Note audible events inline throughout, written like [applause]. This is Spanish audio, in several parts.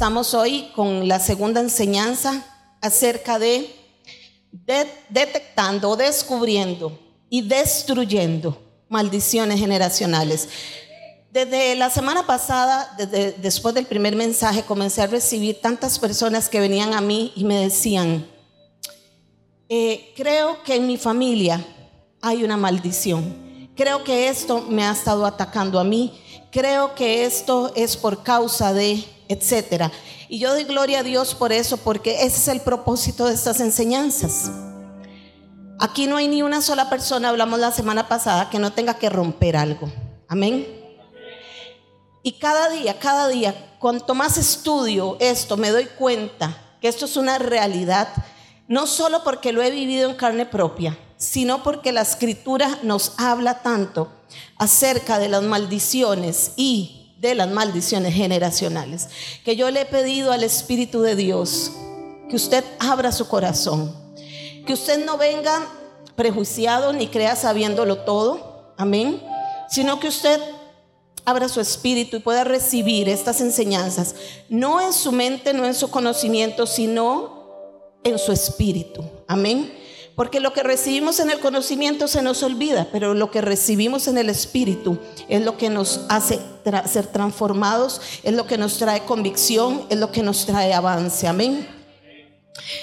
Estamos hoy con la segunda enseñanza acerca de, detectando, descubriendo y destruyendo maldiciones generacionales. Desde la semana pasada, después del primer mensaje, comencé a recibir tantas personas que venían a mí y me decían, eh, creo que en mi familia hay una maldición. Creo que esto me ha estado atacando a mí. Creo que esto es por causa de, etcétera. Y yo doy gloria a Dios por eso, porque ese es el propósito de estas enseñanzas. Aquí no hay ni una sola persona, hablamos la semana pasada, que no tenga que romper algo. Amén. Y cada día, cada día, cuanto más estudio esto, me doy cuenta que esto es una realidad no solo porque lo he vivido en carne propia, sino porque la escritura nos habla tanto acerca de las maldiciones y de las maldiciones generacionales, que yo le he pedido al Espíritu de Dios que usted abra su corazón, que usted no venga prejuiciado ni crea sabiéndolo todo, amén, sino que usted abra su espíritu y pueda recibir estas enseñanzas, no en su mente, no en su conocimiento, sino en su espíritu. Amén. Porque lo que recibimos en el conocimiento se nos olvida, pero lo que recibimos en el espíritu es lo que nos hace ser transformados, es lo que nos trae convicción, es lo que nos trae avance. Amén.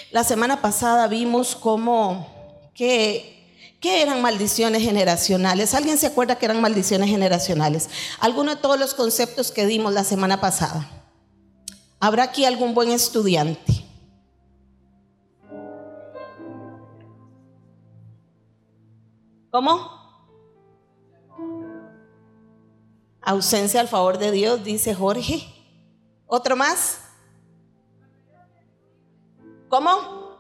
La semana pasada vimos cómo que ¿Qué eran maldiciones generacionales? ¿Alguien se acuerda que eran maldiciones generacionales? Algunos de todos los conceptos que dimos la semana pasada. ¿Habrá aquí algún buen estudiante? ¿Cómo? Ausencia al favor de Dios, dice Jorge. ¿Otro más? ¿Cómo?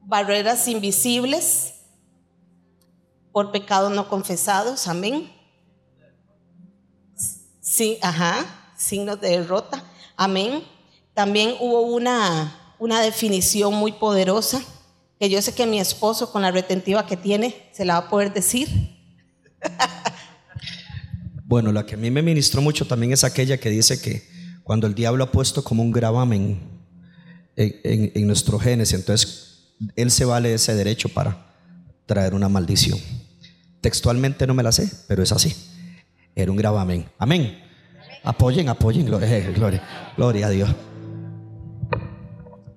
Barreras invisibles por pecados no confesados, amén. Sí, ajá, signos de derrota, amén. También hubo una, una definición muy poderosa que yo sé que mi esposo con la retentiva que tiene se la va a poder decir. [laughs] bueno, la que a mí me ministró mucho también es aquella que dice que cuando el diablo ha puesto como un gravamen en, en nuestros genes, entonces él se vale ese derecho para traer una maldición. Textualmente no me la sé, pero es así. Era un gravamen. Amén. Apoyen, apoyen, gloria, [laughs] gloria, gloria a Dios.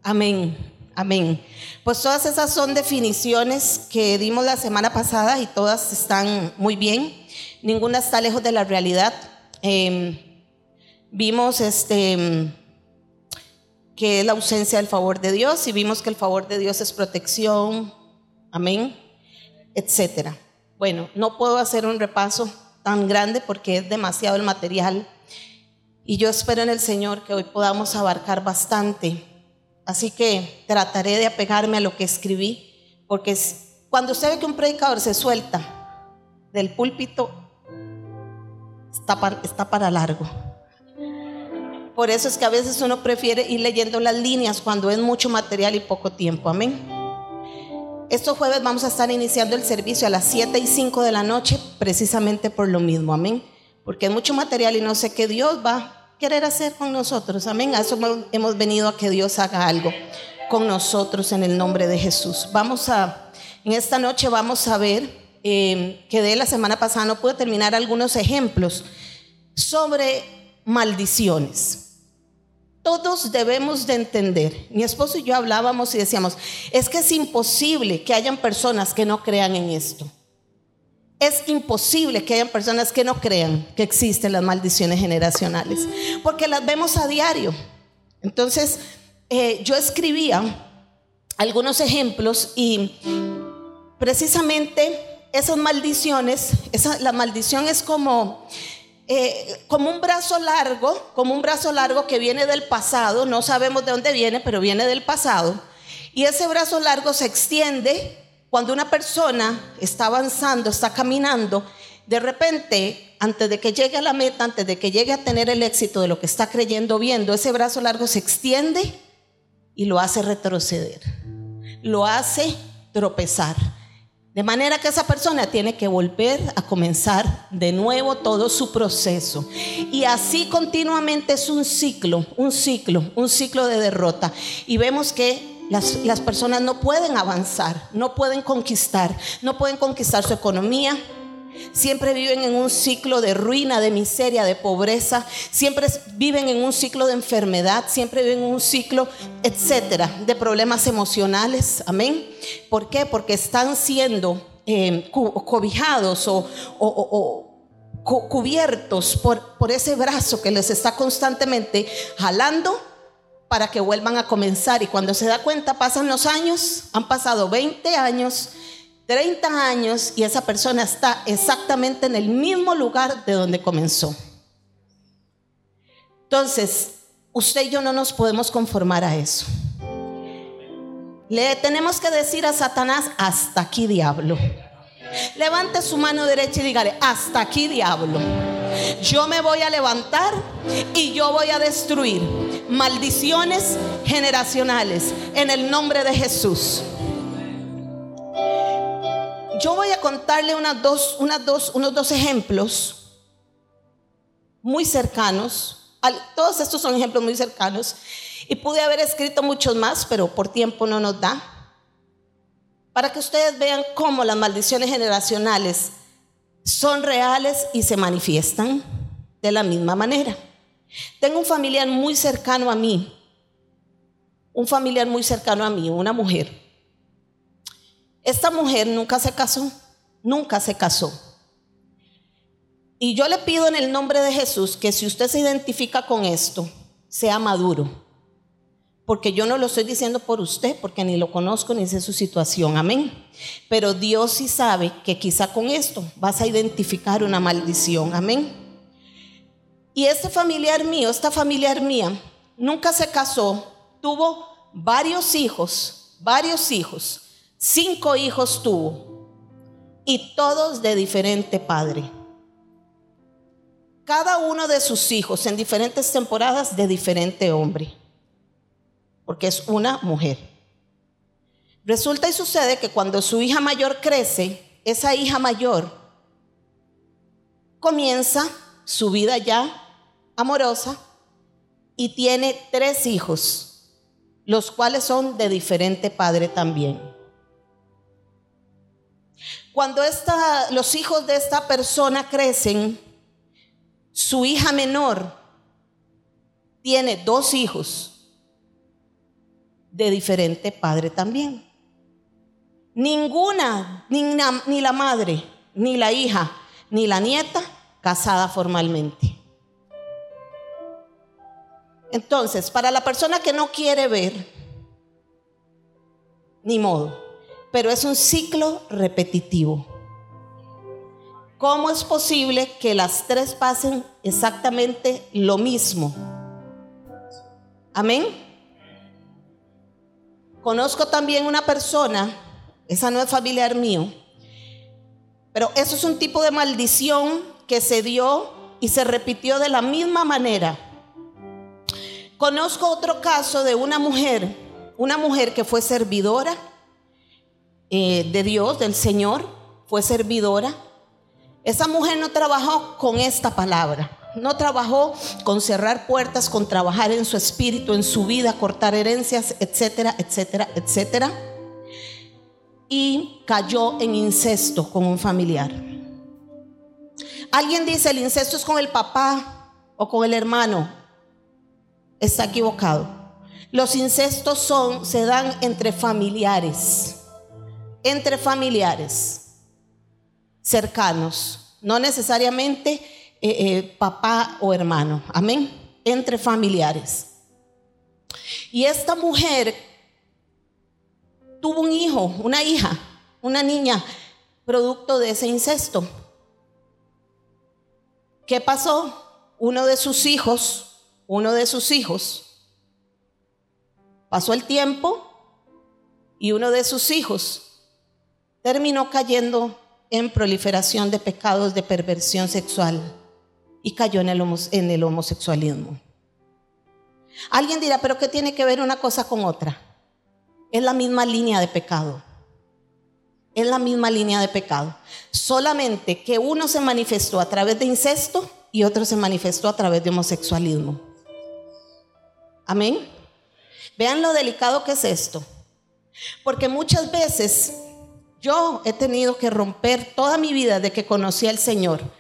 Amén. Amén. Pues todas esas son definiciones que dimos la semana pasada y todas están muy bien. Ninguna está lejos de la realidad. Em, vimos este que la ausencia del favor de Dios y vimos que el favor de Dios es protección, amén, etcétera. Bueno, no puedo hacer un repaso tan grande porque es demasiado el material y yo espero en el Señor que hoy podamos abarcar bastante Así que trataré de apegarme a lo que escribí, porque cuando usted ve que un predicador se suelta del púlpito, está para, largo. Por eso es que a veces uno prefiere ir leyendo las líneas cuando es mucho material y poco tiempo. Amén. Estos jueves vamos a estar iniciando el servicio a las 7 y 5 de la noche, precisamente por lo mismo. Amén. Porque es mucho material y no sé qué Dios va querer hacer con nosotros. Amén. A eso hemos venido a que Dios haga algo con nosotros en el nombre de Jesús. Vamos a, en esta noche vamos a ver eh, que de la semana pasada no pude terminar algunos ejemplos sobre maldiciones. Todos debemos de entender. Mi esposo y yo hablábamos y decíamos, es que es imposible que hayan personas que no crean en esto. Es imposible que hayan personas que no crean que existen las maldiciones generacionales, porque las vemos a diario. Entonces, eh, yo escribía algunos ejemplos y precisamente esas maldiciones, la maldición es como, eh, como un brazo largo, como un brazo largo que viene del pasado, no sabemos de dónde viene, pero viene del pasado, y ese brazo largo se extiende cuando una persona está avanzando, está caminando, de repente, antes de que llegue a la meta, antes de que llegue a tener el éxito de lo que está creyendo, viendo, ese brazo largo se extiende y lo hace retroceder, lo hace tropezar. De manera que esa persona tiene que volver a comenzar de nuevo todo su proceso. Y así continuamente es un ciclo, un ciclo, un ciclo de derrota. Y vemos que las, las, personas no pueden avanzar, no pueden conquistar, no pueden conquistar su economía. Siempre viven en un ciclo de ruina, de miseria, de pobreza. Siempre viven en un ciclo de enfermedad. Siempre viven en un ciclo, etcétera, de problemas emocionales. Amén. ¿Por qué? Porque están siendo eh, cobijados o, cubiertos por, por ese brazo que les está constantemente jalando para que vuelvan a comenzar. Y cuando se da cuenta, pasan los años, han pasado 20 años, 30 años y esa persona está exactamente en el mismo lugar de donde comenzó. Entonces, usted y yo no nos podemos conformar a eso. Le tenemos que decir a Satanás, hasta aquí diablo. Levante su mano derecha y dígale, hasta aquí diablo. Yo me voy a levantar y yo voy a destruir maldiciones generacionales en el nombre de Jesús. Yo voy a contarle unas dos, dos, unos dos ejemplos muy cercanos. Todos estos son ejemplos muy cercanos. Y pude haber escrito muchos más, pero por tiempo no nos da. Para que ustedes vean cómo las maldiciones generacionales son reales y se manifiestan de la misma manera. Tengo un familiar muy cercano a mí, un familiar muy cercano a mí, una mujer. Esta mujer nunca se casó, nunca se casó. Y yo le pido en el nombre de Jesús que si usted se identifica con esto, sea maduro porque yo no lo estoy diciendo por usted, porque ni lo conozco ni sé su situación, amén. Pero Dios sí sabe que quizá con esto vas a identificar una maldición, amén. Y este familiar mío, esta familiar mía, nunca se casó, tuvo varios hijos, varios hijos, cinco hijos tuvo, y todos de diferente padre. Cada uno de sus hijos en diferentes temporadas de diferente hombre porque es una mujer. Resulta y sucede que cuando su hija mayor crece, esa hija mayor comienza su vida ya amorosa y tiene tres hijos, los cuales son de diferente padre también. Cuando los hijos de esta persona crecen, su hija menor tiene dos hijos de diferente padre también. Ninguna, ni, la madre, ni la hija, ni la nieta casada formalmente. Entonces, para la persona que no quiere ver, ni modo, pero es un ciclo repetitivo. ¿Cómo es posible que las tres pasen exactamente lo mismo? Amén. Conozco también una persona, esa no es familiar mío, pero eso es un tipo de maldición que se dio y se repitió de la misma manera. Conozco otro caso de una mujer, una mujer que fue servidora eh, de Dios, del Señor, fue servidora. Esa mujer no trabajó con esta palabra. No trabajó con cerrar puertas, con trabajar en su espíritu, en su vida, cortar herencias, etcétera, etcétera, etcétera. Y cayó en incesto con un familiar. Alguien dice, el incesto es con el papá o con el hermano. Está equivocado. Los incestos son, se dan entre familiares, entre familiares cercanos, no necesariamente eh, eh, papá o hermano, amén, entre familiares. Y esta mujer tuvo un hijo, una hija, una niña, producto de ese incesto. ¿Qué pasó? Uno de sus hijos, uno de sus hijos, pasó el tiempo y uno de sus hijos terminó cayendo en proliferación de pecados de perversión sexual y cayó en el, homosexualismo. Alguien dirá, pero ¿qué tiene que ver una cosa con otra? Es la misma línea de pecado. es la misma línea de pecado. Solamente que uno se manifestó a través de incesto y otro se manifestó a través de homosexualismo. Amén. Vean lo delicado que es esto. Porque muchas veces yo he tenido que romper toda mi vida de que conocí al Señor.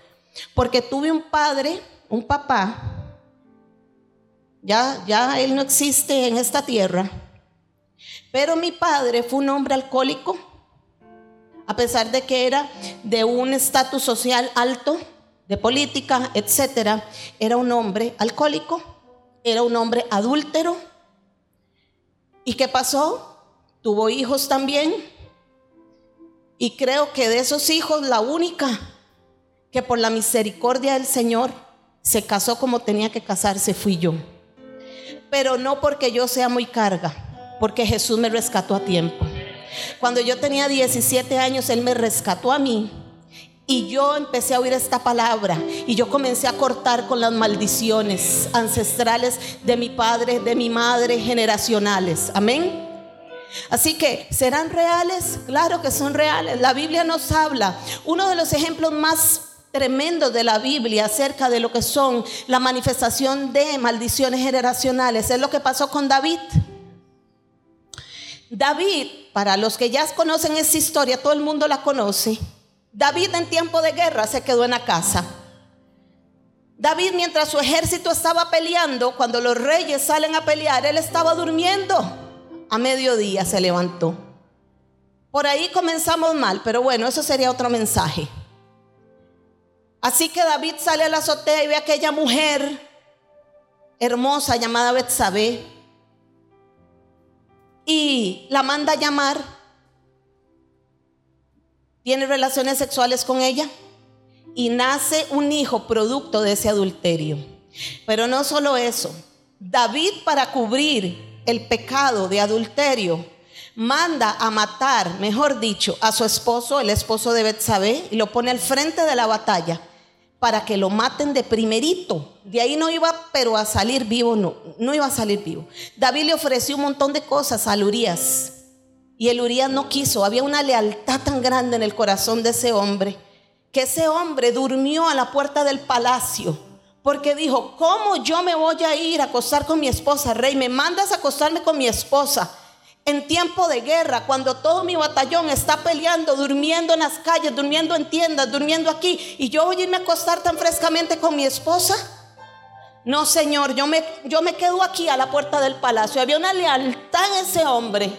Porque tuve un padre, un papá, ya, ya él no existe en esta tierra, pero mi padre fue un hombre alcohólico, a pesar de que era de un estatus social alto, de política, etcétera, era un hombre alcohólico, era un hombre adúltero. ¿Y qué pasó? Tuvo hijos también. Y creo que de esos hijos la única que por la misericordia del Señor se casó como tenía que casarse fui yo. Pero no porque yo sea muy carga, porque Jesús me rescató a tiempo. Cuando yo tenía 17 años, Él me rescató a mí. Y yo empecé a oír esta palabra y yo comencé a cortar con las maldiciones ancestrales de mi padre, de mi madre, generacionales. Amén. Así que, ¿serán reales? Claro que son reales. La Biblia nos habla. Uno de los ejemplos más tremendos de la Biblia acerca de lo que son la manifestación de maldiciones generacionales es lo que pasó con David. David, para los que ya conocen esa historia, todo el mundo la conoce. David en tiempo de guerra se quedó en la casa. David mientras su ejército estaba peleando, cuando los reyes salen a pelear, él estaba durmiendo. A mediodía se levantó. Por ahí comenzamos mal, pero bueno, eso sería otro mensaje. Así que David sale a la azotea y ve a aquella mujer hermosa llamada Betsabé y la manda a llamar. Tiene relaciones sexuales con ella y nace un hijo producto de ese adulterio. Pero no solo eso, David para cubrir el pecado de adulterio manda a matar, mejor dicho, a su esposo, el esposo de Betsabé, y lo pone al frente de la batalla para que lo maten de primerito. De ahí no iba, pero a salir vivo no, no iba a salir vivo. David le ofreció un montón de cosas al Urias y el Urias no quiso. Había una lealtad tan grande en el corazón de ese hombre que ese hombre durmió a la puerta del palacio porque dijo, ¿cómo yo me voy a ir a acostar con mi esposa, rey? Me mandas a acostarme con mi esposa en tiempo de guerra, cuando todo mi batallón está peleando, durmiendo en las calles, durmiendo en tiendas, durmiendo aquí, y yo voy a irme a acostar tan frescamente con mi esposa. No, Señor, yo me, yo me quedo aquí a la puerta del palacio. Había una lealtad en ese hombre.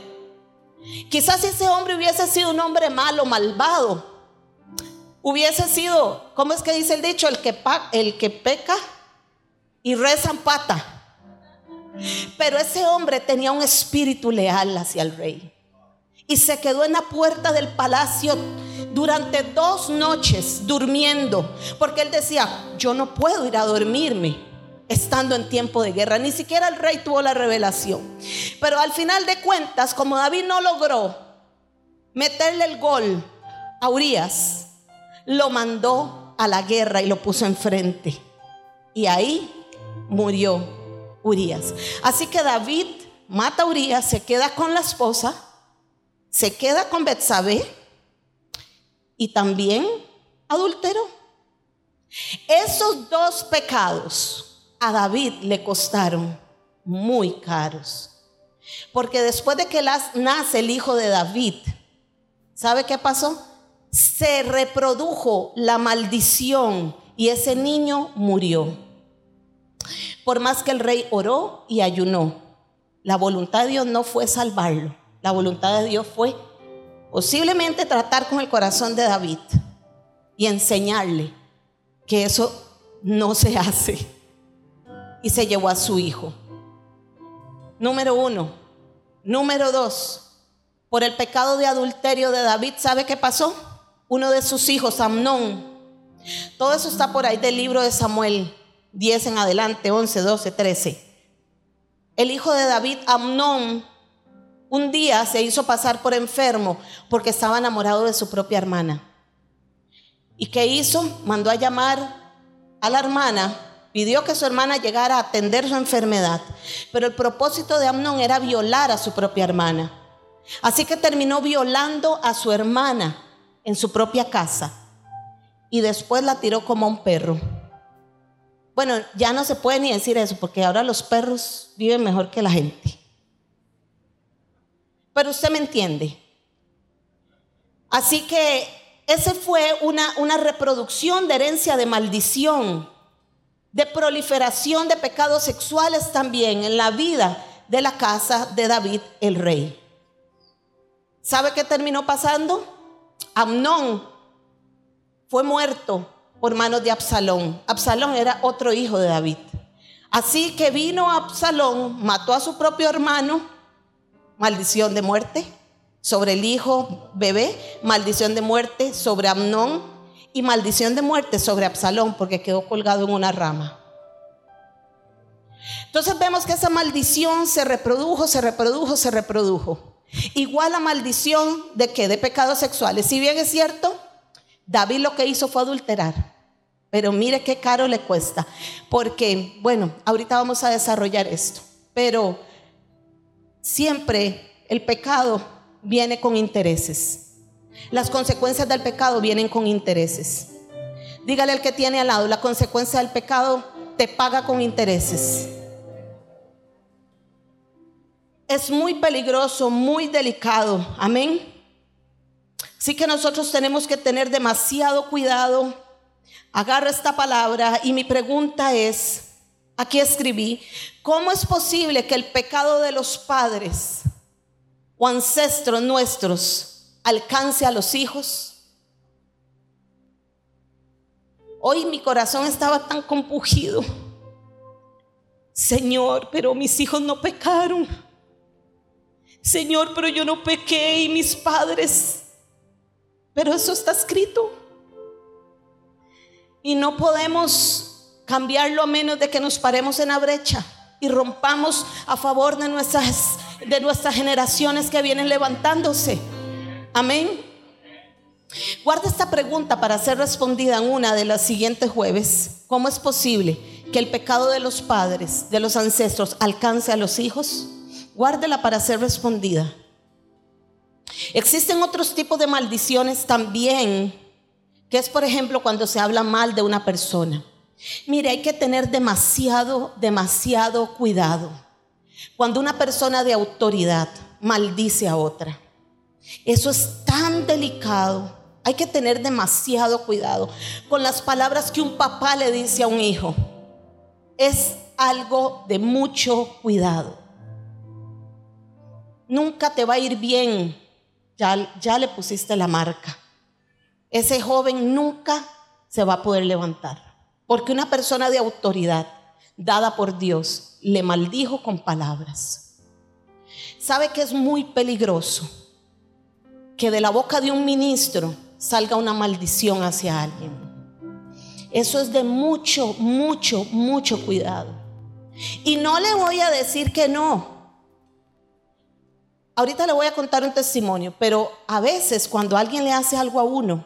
Quizás ese hombre hubiese sido un hombre malo, malvado, hubiese sido, ¿cómo es que dice el dicho? El que, el que peca y reza pata. Pero ese hombre tenía un espíritu leal hacia el rey. Y se quedó en la puerta del palacio durante dos noches durmiendo. Porque él decía, yo no puedo ir a dormirme estando en tiempo de guerra. Ni siquiera el rey tuvo la revelación. Pero al final de cuentas, como David no logró meterle el gol a Urias, lo mandó a la guerra y lo puso enfrente. Y ahí murió Urias. Así que David mata a Urias, se queda con la esposa, se queda con Betsabé y también adulteró. Esos dos pecados a David le costaron muy caros. Porque después de que nace el hijo de David, ¿sabe qué pasó? Se reprodujo la maldición y ese niño murió por más que el rey oró y ayunó. La voluntad de Dios no fue salvarlo. La voluntad de Dios fue posiblemente tratar con el corazón de David y enseñarle que eso no se hace. Y se llevó a su hijo. Número uno. Número dos. Por el pecado de adulterio de David, ¿sabe qué pasó? Uno de sus hijos, Amnón. Todo eso está por ahí del libro de Samuel. 10 en adelante, 11, 12, 13. El hijo de David, Amnón, un día se hizo pasar por enfermo porque estaba enamorado de su propia hermana. ¿Y qué hizo? Mandó a llamar a la hermana, pidió que su hermana llegara a atender su enfermedad, pero el propósito de Amnón era violar a su propia hermana. Así que terminó violando a su hermana en su propia casa y después la tiró como a un perro. Bueno, ya no se puede ni decir eso porque ahora los perros viven mejor que la gente. Pero usted me entiende. Así que ese fue una, una reproducción de herencia de maldición, de proliferación de pecados sexuales también en la vida de la casa de David el rey. ¿Sabe qué terminó pasando? Amnón fue muerto por manos de Absalón. Absalón era otro hijo de David. Así que vino Absalón, mató a su propio hermano, maldición de muerte sobre el hijo bebé, maldición de muerte sobre Amnón y maldición de muerte sobre Absalón porque quedó colgado en una rama. Entonces vemos que esa maldición se reprodujo, se reprodujo, se reprodujo. Igual la maldición de que de pecados sexuales. Si bien es cierto, David lo que hizo fue adulterar. Pero mire qué caro le cuesta. Porque, bueno, ahorita vamos a desarrollar esto. Pero siempre el pecado viene con intereses. Las consecuencias del pecado vienen con intereses. Dígale al que tiene al lado, la consecuencia del pecado te paga con intereses. Es muy peligroso, muy delicado. Amén. Así que nosotros tenemos que tener demasiado cuidado. Agarra esta palabra y mi pregunta es, aquí escribí, ¿cómo es posible que el pecado de los padres o ancestros nuestros alcance a los hijos? Hoy mi corazón estaba tan compugido. Señor, pero mis hijos no pecaron. Señor, pero yo no pequé y mis padres. Pero eso está escrito. Y no podemos cambiarlo a menos de que nos paremos en la brecha y rompamos a favor de nuestras de nuestras generaciones que vienen levantándose. Amén. Guarda esta pregunta para ser respondida en una de las siguientes jueves. ¿Cómo es posible que el pecado de los padres, de los ancestros, alcance a los hijos? Guárdela para ser respondida. Existen otros tipos de maldiciones también, que es por ejemplo cuando se habla mal de una persona. Mire, hay que tener demasiado, demasiado cuidado. Cuando una persona de autoridad maldice a otra, eso es tan delicado. Hay que tener demasiado cuidado con las palabras que un papá le dice a un hijo. Es algo de mucho cuidado. Nunca te va a ir bien. Ya, le pusiste la marca. Ese joven nunca se va a poder levantar. Porque una persona de autoridad dada por Dios le maldijo con palabras. ¿Sabe que es muy peligroso? Que de la boca de un ministro salga una maldición hacia alguien. Eso es de mucho, mucho, mucho cuidado. Y no le voy a decir que no. Ahorita le voy a contar un testimonio, pero a veces cuando alguien le hace algo a uno,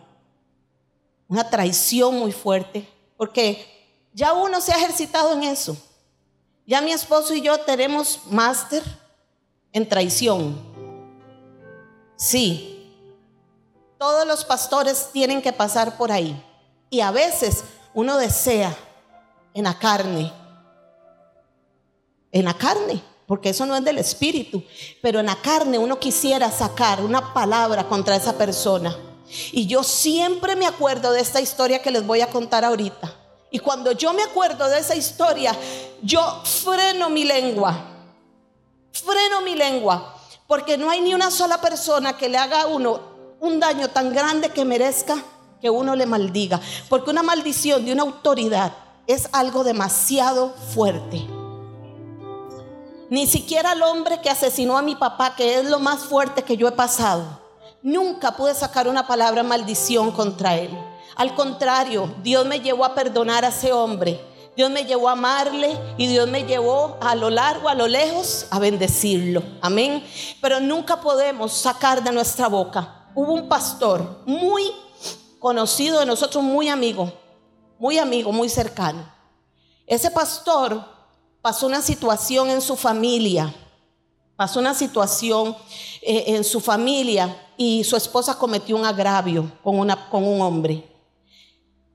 una traición muy fuerte, porque ya uno se ha ejercitado en eso. Ya mi esposo y yo tenemos máster en traición. Sí, todos los pastores tienen que pasar por ahí. Y a veces uno desea en la carne, en la carne, porque eso no es del espíritu, pero en la carne uno quisiera sacar una palabra contra esa persona. Y yo siempre me acuerdo de esta historia que les voy a contar ahorita. Y cuando yo me acuerdo de esa historia, yo freno mi lengua. Freno mi lengua. Porque no hay ni una sola persona que le haga a uno un daño tan grande que merezca que uno le maldiga. Porque una maldición de una autoridad es algo demasiado fuerte. Ni siquiera el hombre que asesinó a mi papá, que es lo más fuerte que yo he pasado, nunca pude sacar una palabra maldición contra él. Al contrario, Dios me llevó a perdonar a ese hombre. Dios me llevó a amarle y Dios me llevó a lo largo, a lo lejos, a bendecirlo. Amén. Pero nunca podemos sacar de nuestra boca. Hubo un pastor muy conocido de nosotros, muy amigo, muy amigo, muy cercano. Ese pastor pasó una situación en su familia pasó una situación eh, en su familia y su esposa cometió un agravio con, con un hombre.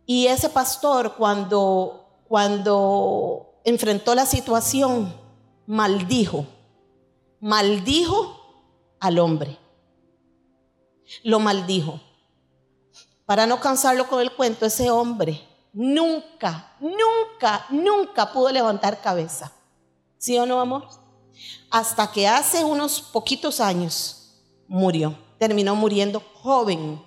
Y ese pastor cuando, cuando enfrentó la situación, maldijo, maldijo al hombre. Lo maldijo. Para no cansarlo con el cuento, ese hombre nunca, nunca, nunca pudo levantar cabeza. ¿Sí o no, amor? Hasta que hace unos poquitos años murió. Terminó muriendo joven,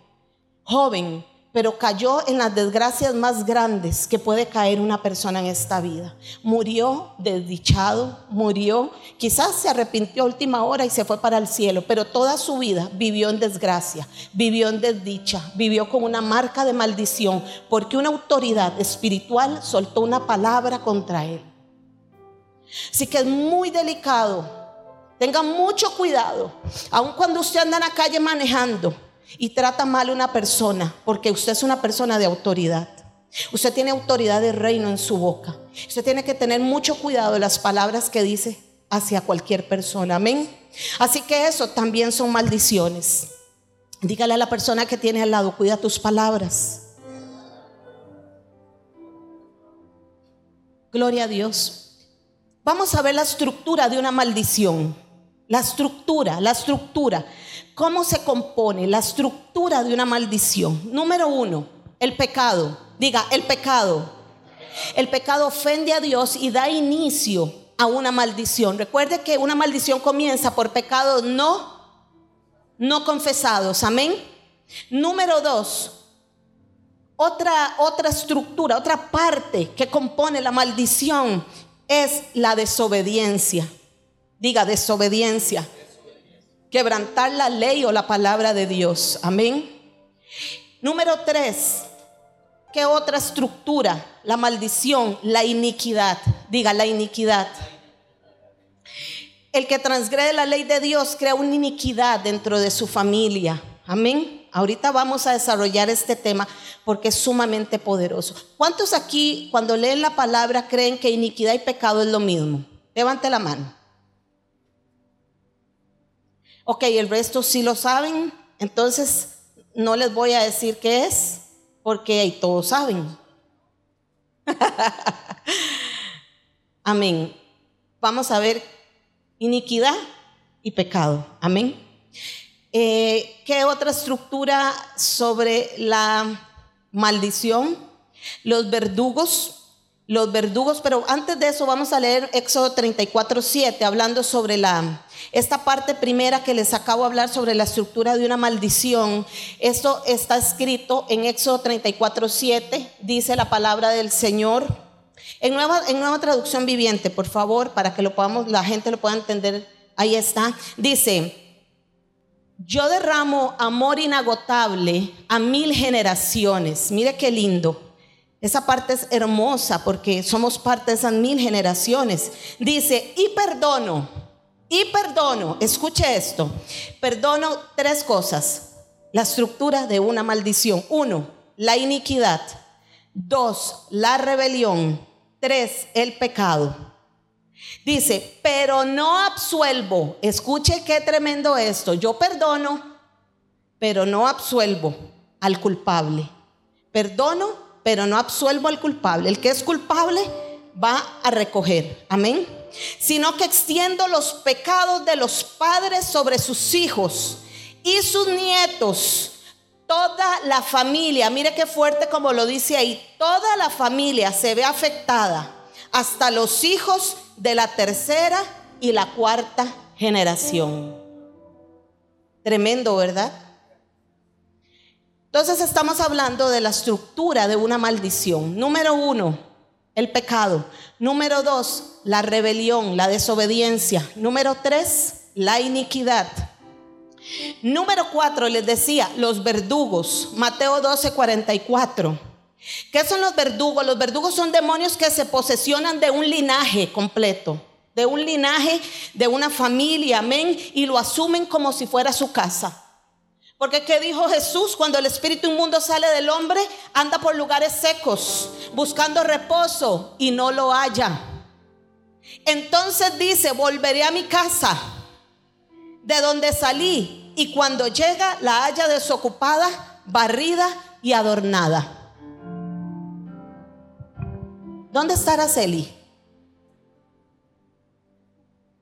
joven, pero cayó en las desgracias más grandes que puede caer una persona en esta vida. Murió desdichado, murió, quizás se arrepintió a última hora y se fue para el cielo, pero toda su vida vivió en desgracia, vivió en desdicha, vivió con una marca de maldición, porque una autoridad espiritual soltó una palabra contra él. Así que es muy delicado. Tenga mucho cuidado, aun cuando usted anda en la calle manejando y trata mal a una persona, porque usted es una persona de autoridad. Usted tiene autoridad de reino en su boca. Usted tiene que tener mucho cuidado de las palabras que dice hacia cualquier persona. Amén. Así que eso también son maldiciones. Dígale a la persona que tiene al lado, cuida tus palabras. Gloria a Dios. Vamos a ver la estructura de una maldición. La estructura, la estructura. ¿Cómo se compone la estructura de una maldición? Número uno, el pecado. Diga, el pecado. El pecado ofende a Dios y da inicio a una maldición. Recuerde que una maldición comienza por pecados no, no confesados. Amén. Número dos, otra, otra estructura, otra parte que compone la maldición es la desobediencia. Diga, desobediencia quebrantar la ley o la palabra de Dios. Amén. Número tres, ¿qué otra estructura? La maldición, la iniquidad. Diga, la iniquidad. El que transgrede la ley de Dios crea una iniquidad dentro de su familia. Amén. Ahorita vamos a desarrollar este tema porque es sumamente poderoso. ¿Cuántos aquí cuando leen la palabra creen que iniquidad y pecado es lo mismo? Levante la mano. Ok, el resto sí lo saben, entonces no les voy a decir qué es, porque todos saben. [laughs] Amén. Vamos a ver iniquidad y pecado. Amén. Eh, ¿Qué otra estructura sobre la maldición? Los verdugos. Los verdugos, pero antes de eso vamos a leer Éxodo 34, 7, hablando sobre la esta parte primera que les acabo de hablar sobre la estructura de una maldición, esto está escrito en Éxodo 34, 7, dice la palabra del Señor. En nueva, traducción viviente, por favor, para que la gente lo pueda entender. Ahí está. Dice, yo derramo amor inagotable a mil generaciones. Mire qué lindo. Esa parte es hermosa porque somos parte de esas mil generaciones. Dice, y perdono y perdono, escuche esto, perdono tres cosas. La estructura de una maldición. Uno, la iniquidad. Dos, la rebelión. Tres, el pecado. Dice, pero no absuelvo. Escuche qué tremendo esto. Yo perdono, pero no absuelvo al culpable. Perdono, pero no absuelvo al culpable. El que es culpable va a recoger. Amén sino que extiendo los pecados de los padres sobre sus hijos y sus nietos. Toda la familia, mire qué fuerte como lo dice ahí, toda la familia se ve afectada, hasta los hijos de la tercera y la cuarta generación. Tremendo, ¿verdad? Entonces estamos hablando de la estructura de una maldición. Número uno, el pecado. Número dos, la rebelión, la desobediencia. Número tres, la iniquidad. Número cuatro, les decía, los verdugos. Mateo 12, 44. ¿Qué son los verdugos? Los verdugos son demonios que se posesionan de un linaje completo, de un linaje, de una familia, amén, y lo asumen como si fuera su casa. Porque ¿qué dijo Jesús? Cuando el espíritu inmundo sale del hombre, anda por lugares secos, buscando reposo y no lo halla. Entonces dice, volveré a mi casa de donde salí y cuando llega la haya desocupada, barrida y adornada. ¿Dónde está Araceli?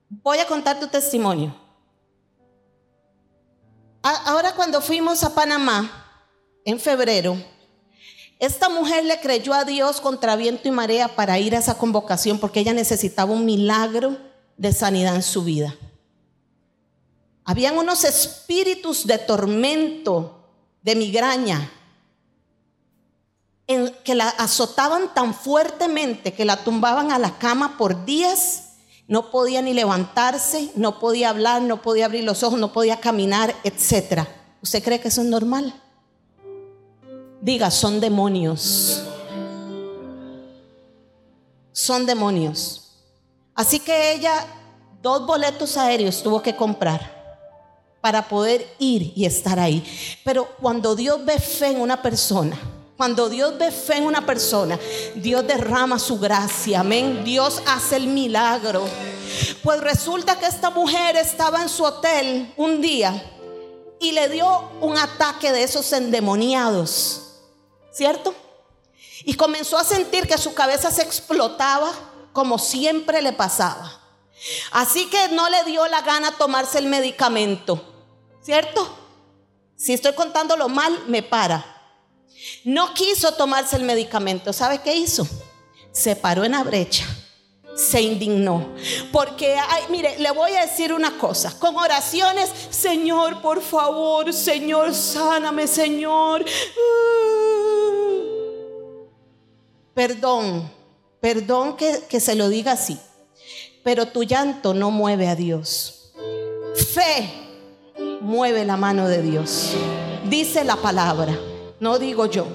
Voy a contar tu testimonio. Ahora cuando fuimos a Panamá, en febrero, esta mujer le creyó a Dios contra viento y marea para ir a esa convocación porque ella necesitaba un milagro de sanidad en su vida. Habían unos espíritus de tormento, de migraña, que la azotaban tan fuertemente que la tumbaban a la cama por días. No podía ni levantarse, no podía hablar, no podía abrir los ojos, no podía caminar, etc. ¿Usted cree que eso es normal? Diga, son demonios. Son demonios. Así que ella dos boletos aéreos tuvo que comprar para poder ir y estar ahí. Pero cuando Dios ve fe en una persona, cuando Dios ve fe en una persona, Dios derrama su gracia, amén. Dios hace el milagro. Pues resulta que esta mujer estaba en su hotel un día y le dio un ataque de esos endemoniados. ¿cierto? Y comenzó a sentir que su cabeza se explotaba como siempre le pasaba. Así que no le dio la gana tomarse el medicamento, ¿cierto? Si estoy contándolo mal, me para. No quiso tomarse el medicamento. ¿Sabe qué hizo? Se paró en la brecha se indignó. Porque, mire, le voy a decir una cosa, con oraciones, Señor, por favor, Señor, sáname, Señor. Perdón, perdón que, que se lo diga así, pero tu llanto no mueve a Dios. Fe mueve la mano de Dios. Dice la palabra, no digo yo.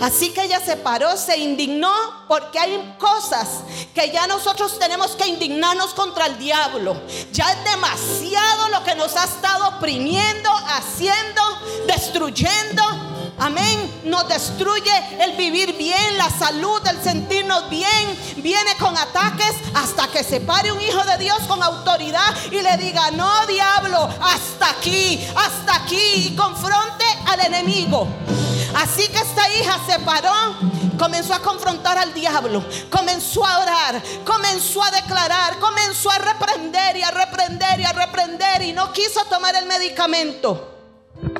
Así que ella se paró, se indignó, porque hay cosas que ya nosotros tenemos que indignarnos contra el diablo. Ya es demasiado lo que nos ha estado oprimiendo, haciendo, destruyendo Amén. Nos destruye el vivir bien, la salud, el sentirnos bien. Viene con ataques hasta que se pare un hijo de Dios con autoridad y le diga, no diablo, hasta aquí, hasta aquí. Y confronte al enemigo. Así que esta hija se paró, comenzó a confrontar al diablo, comenzó a orar, comenzó a declarar, comenzó a reprender y a reprender y a reprender y no quiso tomar el medicamento.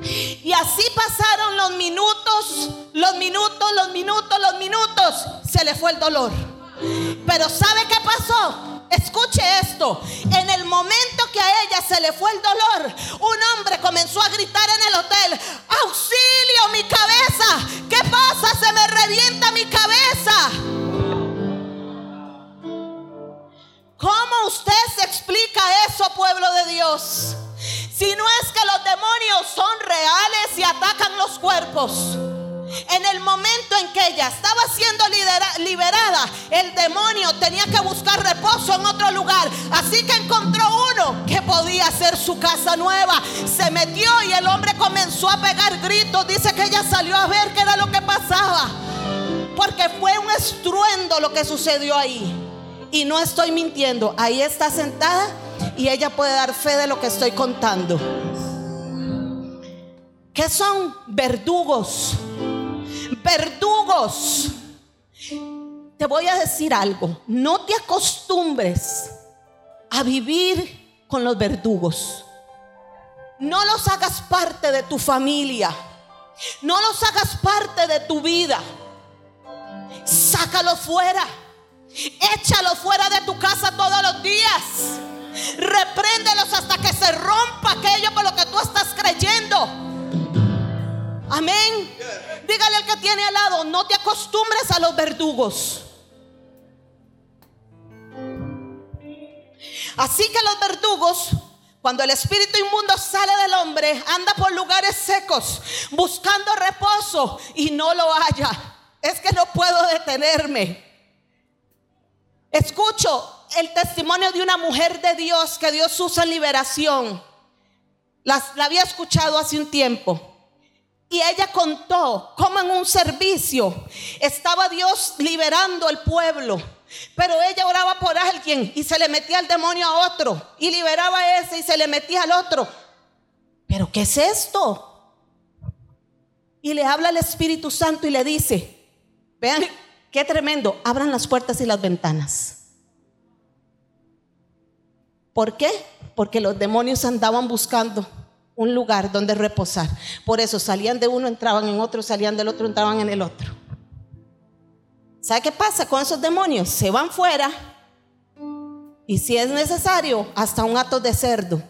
Y así pasaron los minutos, los minutos, los minutos, los minutos. Se le fue el dolor. Pero ¿sabe qué pasó? Escuche esto. En el momento que a ella se le fue el dolor, un hombre comenzó a gritar en el hotel, auxilio mi cabeza. ¿Qué pasa? Se me revienta mi cabeza. ¿Cómo usted se explica eso, pueblo de Dios? Si no es que los demonios son reales y atacan los cuerpos. En el momento en que ella estaba siendo liberada, el demonio tenía que buscar reposo en otro lugar. Así que encontró uno que podía ser su casa nueva. Se metió y el hombre comenzó a pegar gritos. Dice que ella salió a ver qué era lo que pasaba. Porque fue un estruendo lo que sucedió ahí. Y no estoy mintiendo. Ahí está sentada y ella puede dar fe de lo que estoy contando. ¿Qué son verdugos? Verdugos. Te voy a decir algo. No te acostumbres a vivir con los verdugos. No los hagas parte de tu familia. No los hagas parte de tu vida. Sácalo fuera. Échalo fuera de tu casa todos los días. Repréndelos hasta que se rompa aquello con lo que tú estás creyendo. Amén. Dígale al que tiene al lado, no te acostumbres a los verdugos. Así que los verdugos, cuando el espíritu inmundo sale del hombre, anda por lugares secos, buscando reposo y no lo haya. Es que no puedo detenerme. Escucho, el testimonio de una mujer de Dios que Dios usa en liberación. la había escuchado hace un tiempo. Y ella contó cómo en un servicio estaba Dios liberando al pueblo. Pero ella oraba por alguien y se le metía el demonio a otro y liberaba a ese y se le metía al otro. Pero ¿qué es esto? Y le habla al Espíritu Santo y le dice, vean qué tremendo, abran las puertas y las ventanas. ¿Por qué? Porque los demonios andaban buscando un lugar donde reposar. Por eso salían de uno, entraban en otro, salían del otro, entraban en el otro. ¿Sabe qué pasa con esos demonios? Se van fuera y si es necesario, hasta un acto de cerdo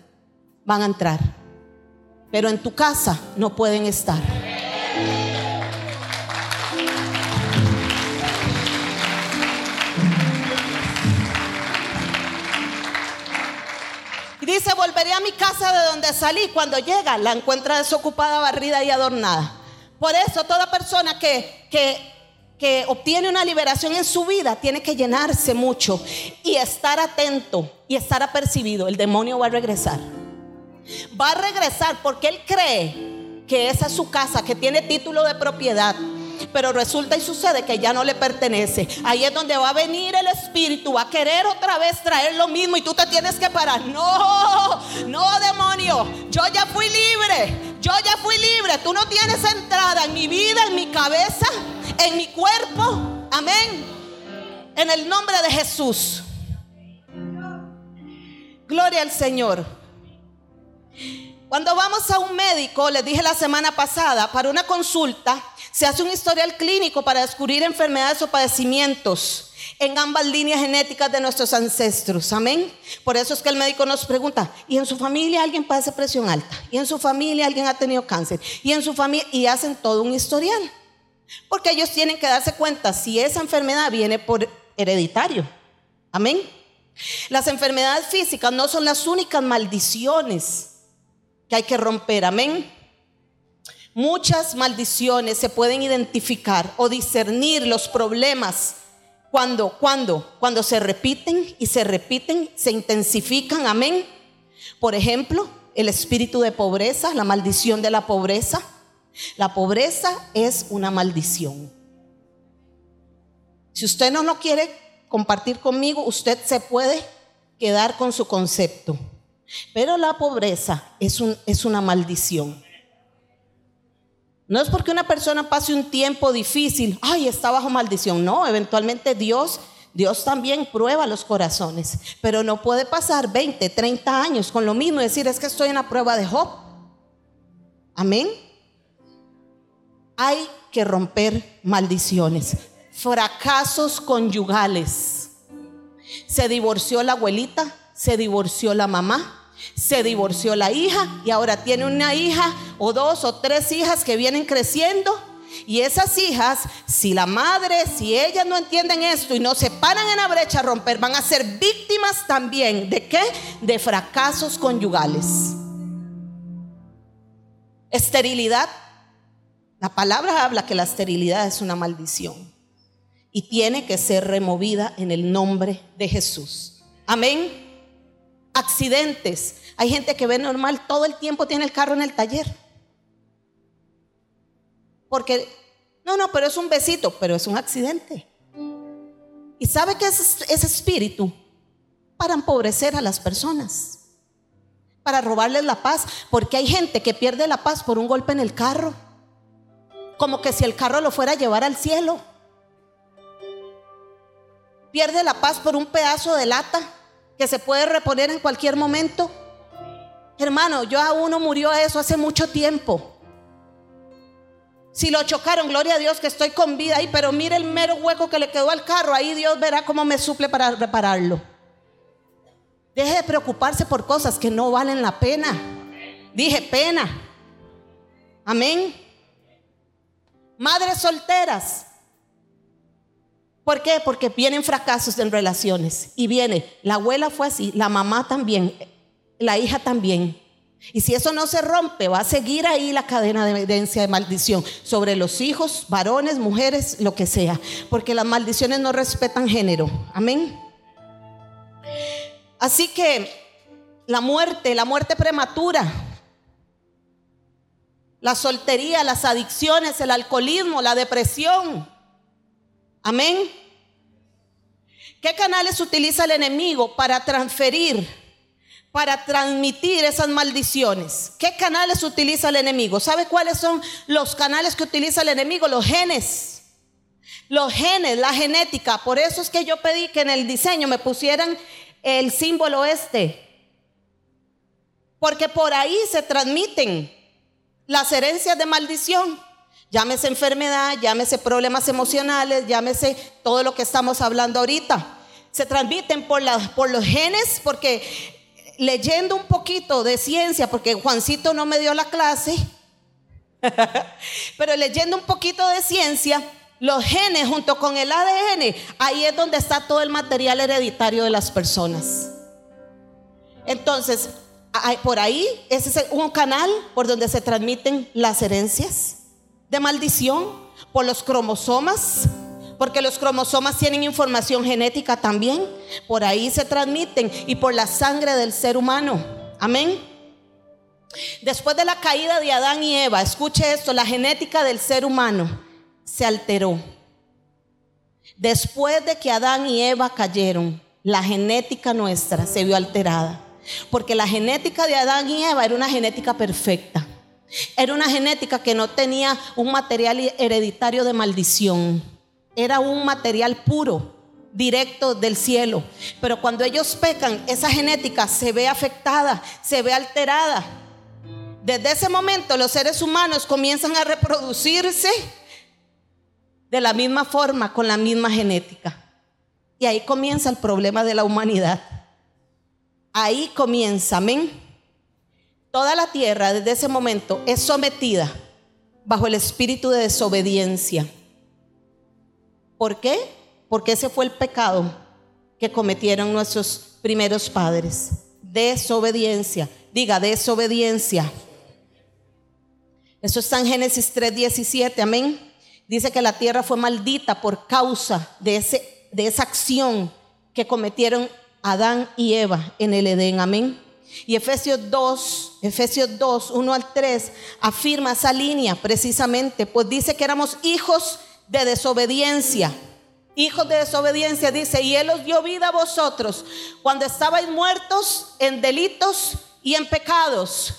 van a entrar. Pero en tu casa no pueden estar. Dice, volveré a mi casa de donde salí. Cuando llega, la encuentra desocupada, barrida y adornada. Por eso toda persona que, que que obtiene una liberación en su vida tiene que llenarse mucho y estar atento y estar apercibido. El demonio va a regresar. Va a regresar porque él cree que esa es su casa, que tiene título de propiedad. Pero resulta y sucede que ya no le pertenece. Ahí es donde va a venir el espíritu, va a querer otra vez traer lo mismo y tú te tienes que parar. No, no, demonio, yo ya fui libre, yo ya fui libre. Tú no tienes entrada en mi vida, en mi cabeza, en mi cuerpo. Amén. En el nombre de Jesús. Gloria al Señor. Cuando vamos a un médico, les dije la semana pasada, para una consulta, se hace un historial clínico para descubrir enfermedades o padecimientos en ambas líneas genéticas de nuestros ancestros. Amén. Por eso es que el médico nos pregunta, ¿y en su familia alguien padece presión alta? ¿Y en su familia alguien ha tenido cáncer? ¿Y en su familia? Y hacen todo un historial. Porque ellos tienen que darse cuenta si esa enfermedad viene por hereditario. Amén. Las enfermedades físicas no son las únicas maldiciones que hay que romper. Amén. Muchas maldiciones se pueden identificar o discernir los problemas cuando, cuando, cuando se repiten y se repiten, se intensifican. Amén. Por ejemplo, el espíritu de pobreza, la maldición de la pobreza la pobreza es una maldición. Si usted no lo quiere compartir conmigo, usted se puede quedar con su concepto. Pero la pobreza es, un, es una maldición. No es porque una persona pase un tiempo difícil, ay, está bajo maldición. No, eventualmente Dios, Dios también prueba los corazones. Pero no puede pasar 20, 30 años con lo mismo y decir, es que estoy en la prueba de Job. Amén hay que romper maldiciones, fracasos conyugales. Se divorció la abuelita, se divorció la mamá, se divorció la hija y ahora tiene una hija o dos o tres hijas que vienen creciendo. Y esas hijas, si la madre, si ellas no entienden esto y no se paran en la brecha a romper, van a ser víctimas también de qué? De fracasos conyugales. Esterilidad la palabra habla que la esterilidad es una maldición y tiene que ser removida en el nombre de Jesús. Amén. Accidentes. Hay gente que ve normal, todo el tiempo tiene el carro en el taller. Porque, no, no, pero es un besito, pero es un accidente. ¿Y sabe que es ese espíritu? Para empobrecer a las personas, para robarles la paz, porque hay gente que pierde la paz por un golpe en el carro como que si el carro lo fuera a llevar al cielo. Pierde la paz por un pedazo de lata que se puede reponer en cualquier momento. Hermano, yo a uno murió eso hace mucho tiempo. Si lo chocaron, gloria a Dios que estoy con vida ahí, pero mire el mero hueco que le quedó al carro, ahí Dios verá cómo me suple para repararlo. Deje de preocuparse por cosas que no valen la pena. Dije pena. Amén. Madres solteras. ¿Por qué? Porque vienen fracasos en relaciones. Y viene, la abuela fue así, la mamá también, la hija también. Y si eso no se rompe, va a seguir ahí la cadena de evidencia de maldición sobre los hijos, varones, mujeres, lo que sea. Porque las maldiciones no respetan género. Amén. Así que la muerte, la muerte prematura, la soltería, las adicciones, el alcoholismo, la depresión. Amén. ¿Qué canales utiliza el enemigo para transferir, para transmitir esas maldiciones? ¿Qué canales utiliza el enemigo? ¿Sabe cuáles son los canales que utiliza el enemigo? Los genes. Los genes, la genética. Por eso es que yo pedí que en el diseño me pusieran el símbolo este. Porque por ahí se transmiten las herencias de maldición. Llámese enfermedad, llámese problemas emocionales, llámese todo lo que estamos hablando ahorita. Se transmiten por, los genes, porque leyendo un poquito de ciencia, porque Juancito no me dio la clase, [laughs] pero leyendo un poquito de ciencia, los genes junto con el ADN, ahí es donde está todo el material hereditario de las personas. Entonces, por ahí, ese es un canal por donde se transmiten las herencias de maldición, por los cromosomas, porque los cromosomas tienen información genética también, por ahí se transmiten, y por la sangre del ser humano. Amén. Después de la caída de Adán y Eva, escuche esto, la genética del ser humano se alteró. Después de que Adán y Eva cayeron, la genética nuestra se vio alterada. Porque la genética de Adán y Eva era una genética perfecta. Era una genética que no tenía un material hereditario de maldición. Era un material puro, directo del cielo. Pero cuando ellos pecan, esa genética se ve afectada, se ve alterada. Desde ese momento los seres humanos comienzan a reproducirse de la misma forma, con la misma genética. Y ahí comienza el problema de la humanidad. Ahí comienza, amén. Toda la tierra desde ese momento es sometida bajo el espíritu de desobediencia. ¿Por qué? Porque ese fue el pecado que cometieron nuestros primeros padres. Desobediencia. Diga, desobediencia. Eso está en Génesis 3:17, amén. Dice que la tierra fue maldita por causa de, ese, de esa acción que cometieron Adán y Eva en el Edén. Amén. Y Efesios 2, Efesios 2, 1 al 3, afirma esa línea precisamente, pues dice que éramos hijos de desobediencia. Hijos de desobediencia, dice, y Él os dio vida a vosotros cuando estabais muertos en delitos y en pecados,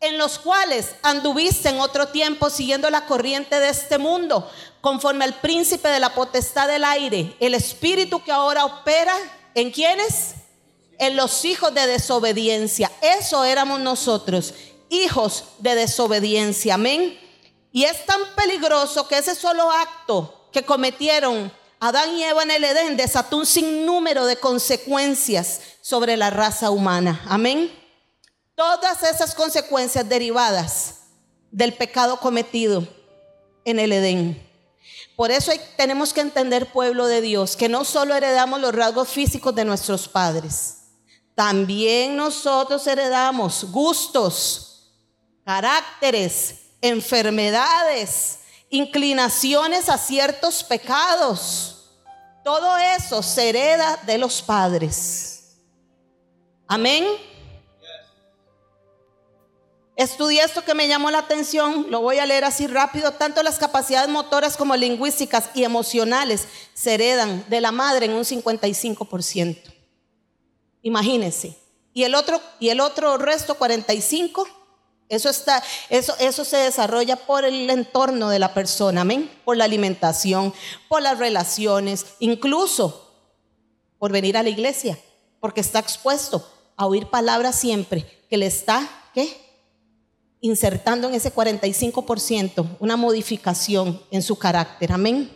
en los cuales anduviste en otro tiempo siguiendo la corriente de este mundo, conforme al príncipe de la potestad del aire, el espíritu que ahora opera ¿En quiénes? En los hijos de desobediencia. Eso éramos nosotros, hijos de desobediencia. Amén. Y es tan peligroso que ese solo acto que cometieron Adán y Eva en el Edén desató un sinnúmero de consecuencias sobre la raza humana. Amén. Todas esas consecuencias derivadas del pecado cometido en el Edén. Por eso tenemos que entender, pueblo de Dios, que no solo heredamos los rasgos físicos de nuestros padres, también nosotros heredamos gustos, caracteres, enfermedades, inclinaciones a ciertos pecados. Todo eso se hereda de los padres. Amén. Estudié esto que me llamó la atención, lo voy a leer así rápido. Tanto las capacidades motoras como lingüísticas y emocionales se heredan de la madre en un 55%. Imagínense. Y el otro, y el otro resto, 45%, eso, está, eso, eso se desarrolla por el entorno de la persona, amén. Por la alimentación, por las relaciones, incluso por venir a la iglesia, porque está expuesto a oír palabras siempre que le está, ¿qué? insertando en ese 45% una modificación en su carácter. Amén.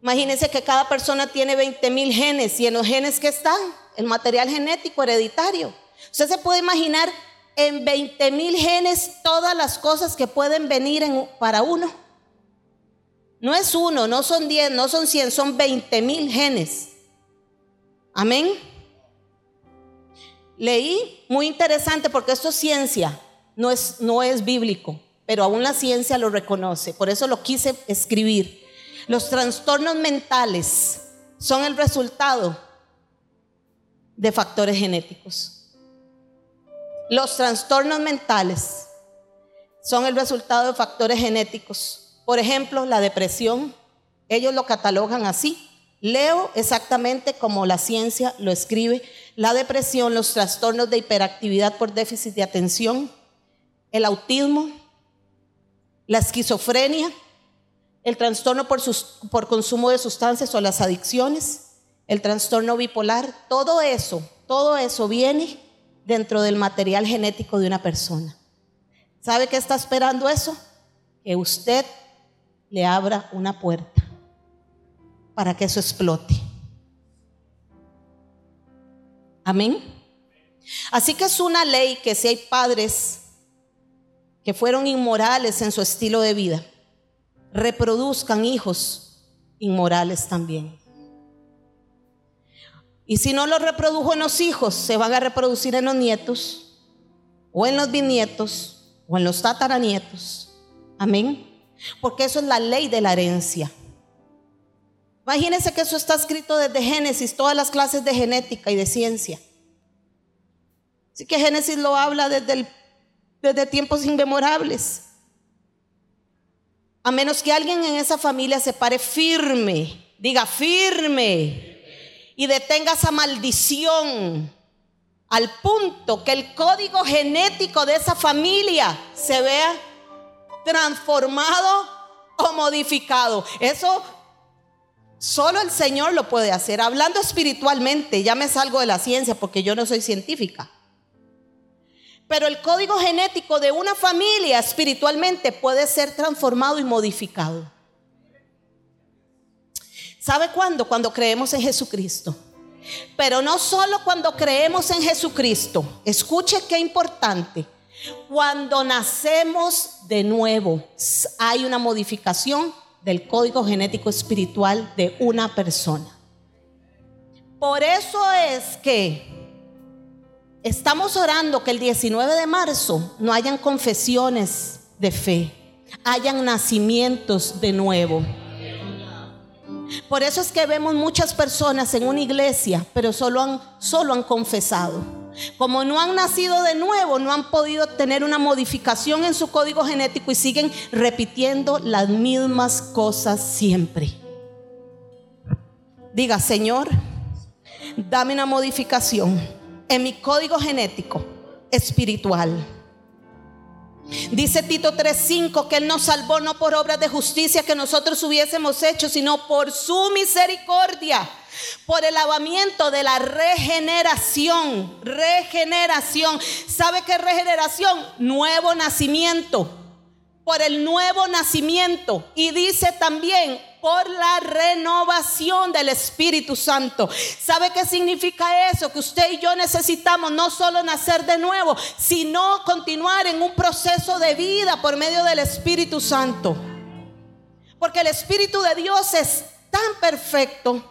Imagínense que cada persona tiene 20 mil genes y en los genes que están, el material genético hereditario. Usted se puede imaginar en 20 mil genes todas las cosas que pueden venir para uno. No es uno, no son 10, no son 100, son 20 mil genes. Amén. Leí, muy interesante porque esto es ciencia no es, no es bíblico, pero aún la ciencia lo reconoce. Por eso lo quise escribir. Los trastornos mentales son el resultado de factores genéticos. Los trastornos mentales son el resultado de factores genéticos. Por ejemplo, la depresión, ellos lo catalogan así. Leo exactamente como la ciencia lo escribe, la depresión, los trastornos de hiperactividad por déficit de atención, el autismo, la esquizofrenia, el trastorno por, consumo de sustancias o las adicciones, el trastorno bipolar, todo eso, todo eso viene dentro del material genético de una persona. ¿Sabe qué está esperando eso? Que usted le abra una puerta para que eso explote. Amén. Así que es una ley que si hay padres que fueron inmorales en su estilo de vida, reproduzcan hijos inmorales también. Y si no lo reprodujo en los hijos, se van a reproducir en los nietos, o en los bisnietos, o en los tataranietos. Amén. Porque eso es la ley de la herencia. Imagínense que eso está escrito desde Génesis, todas las clases de genética y de ciencia. Así que Génesis lo habla desde, desde tiempos inmemorables. A menos que alguien en esa familia se pare firme, diga firme, y detenga esa maldición al punto que el código genético de esa familia se vea transformado o modificado. Eso solo el Señor lo puede hacer. Hablando espiritualmente, ya me salgo de la ciencia porque yo no soy científica. Pero el código genético de una familia espiritualmente puede ser transformado y modificado. ¿Sabe cuándo? Cuando creemos en Jesucristo. Pero no solo cuando creemos en Jesucristo. Escuche qué importante. Cuando nacemos de nuevo, hay una modificación del código genético espiritual de una persona. Por eso es que estamos orando que el 19 de marzo no hayan confesiones de fe, hayan nacimientos de nuevo. Por eso es que vemos muchas personas en una iglesia, pero solo han, solo han confesado. Como no han nacido de nuevo, no han podido tener una modificación en su código genético y siguen repitiendo las mismas cosas siempre. Diga, Señor, dame una modificación en mi código genético espiritual Dice Tito 3:5 que Él nos salvó no por obras de justicia que nosotros hubiésemos hecho, sino por su misericordia, por el lavamiento de la regeneración. Regeneración. ¿Sabe qué regeneración? Nuevo nacimiento. Por el nuevo nacimiento. Y dice también por la renovación del Espíritu Santo. ¿Sabe qué significa eso? Que usted y yo necesitamos no solo nacer de nuevo, sino continuar en un proceso de vida por medio del Espíritu Santo. Porque el Espíritu de Dios es tan perfecto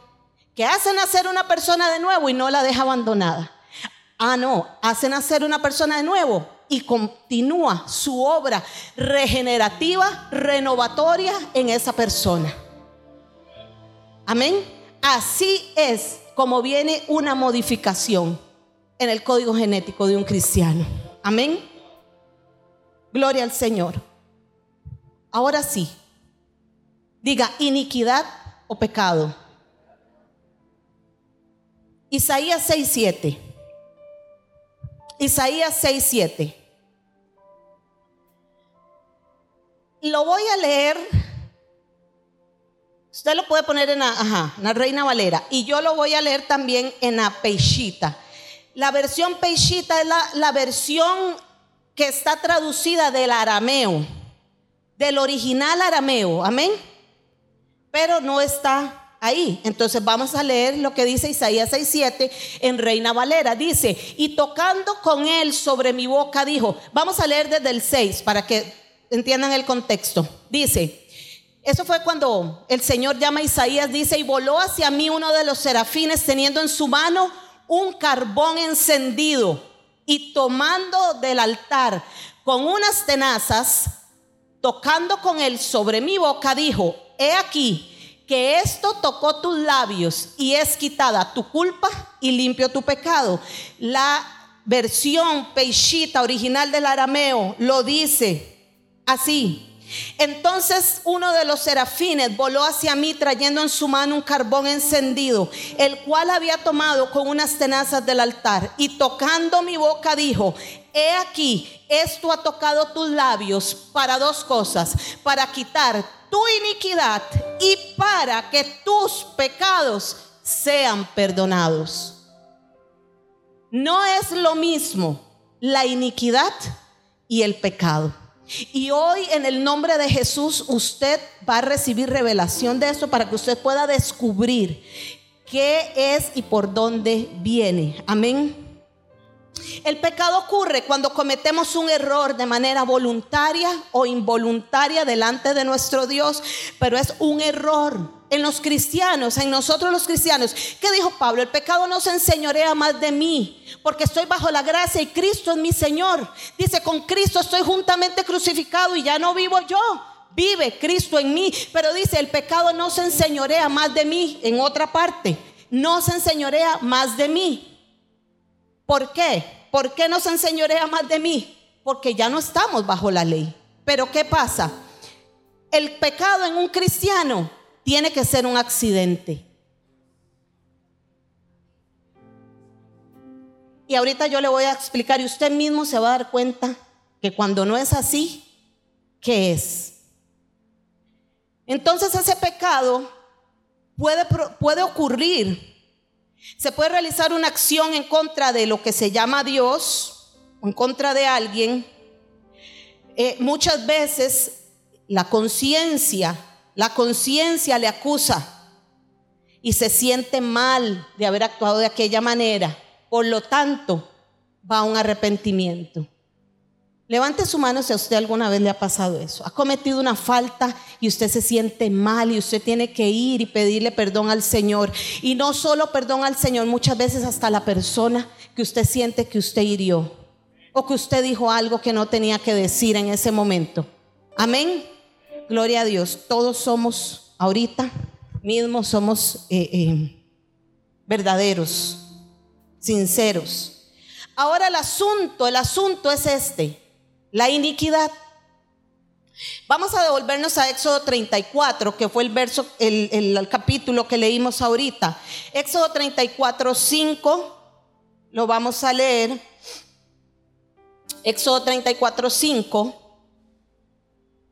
que hace nacer una persona de nuevo y no la deja abandonada. Ah, no, hace nacer una persona de nuevo y continúa su obra regenerativa, renovatoria en esa persona. Amén. Así es como viene una modificación en el código genético de un cristiano. Amén. Gloria al Señor. Ahora sí. Diga iniquidad o pecado. Isaías 6:7. Isaías 6:7. Lo voy a leer Usted lo puede poner en la, Reina Valera. Y yo lo voy a leer también en la Peixita. La versión Peixita es la, la versión que está traducida del arameo, del original arameo. Amén. Pero no está ahí. Entonces vamos a leer lo que dice Isaías 6:7 en Reina Valera. Dice, y tocando con él sobre mi boca, dijo, vamos a leer desde el 6 para que entiendan el contexto. Dice, eso fue cuando el Señor llama a Isaías, dice, y voló hacia mí uno de los serafines teniendo en su mano un carbón encendido y tomando del altar con unas tenazas, tocando con él sobre mi boca, dijo, he aquí que esto tocó tus labios y es quitada tu culpa y limpio tu pecado. La versión peixita original del arameo lo dice así. Entonces uno de los serafines voló hacia mí trayendo en su mano un carbón encendido, el cual había tomado con unas tenazas del altar y tocando mi boca dijo, he aquí, esto ha tocado tus labios para dos cosas, para quitar tu iniquidad y para que tus pecados sean perdonados. No es lo mismo la iniquidad y el pecado. Y hoy en el nombre de Jesús usted va a recibir revelación de eso para que usted pueda descubrir qué es y por dónde viene. Amén. El pecado ocurre cuando cometemos un error de manera voluntaria o involuntaria delante de nuestro Dios, pero es un error en los cristianos, en nosotros los cristianos. ¿Qué dijo Pablo? El pecado no se enseñorea más de mí, porque estoy bajo la gracia y Cristo es mi Señor. Dice, con Cristo estoy juntamente crucificado y ya no vivo yo. Vive Cristo en mí. Pero dice, el pecado no se enseñorea más de mí. En otra parte, no se enseñorea más de mí. ¿Por qué? ¿Por qué no se enseñorea más de mí? Porque ya no estamos bajo la ley. Pero ¿qué pasa? El pecado en un cristiano tiene que ser un accidente. Y ahorita yo le voy a explicar y usted mismo se va a dar cuenta que cuando no es así, ¿qué es? Entonces ese pecado puede, puede ocurrir. Se puede realizar una acción en contra de lo que se llama Dios, o en contra de alguien. Eh, muchas veces la conciencia la conciencia le acusa y se siente mal de haber actuado de aquella manera. Por lo tanto, va a un arrepentimiento. Levante su mano si a usted alguna vez le ha pasado eso. Ha cometido una falta y usted se siente mal y usted tiene que ir y pedirle perdón al Señor. Y no solo perdón al Señor, muchas veces hasta la persona que usted siente que usted hirió o que usted dijo algo que no tenía que decir en ese momento. Amén. Gloria a Dios. Todos somos ahorita mismos, somos eh, eh, verdaderos, sinceros. Ahora el asunto, el asunto es este, la iniquidad. Vamos a devolvernos a Éxodo 34, que fue el verso, el, el, capítulo que leímos ahorita. Éxodo 34, 5, lo vamos a leer. Éxodo 34, 5.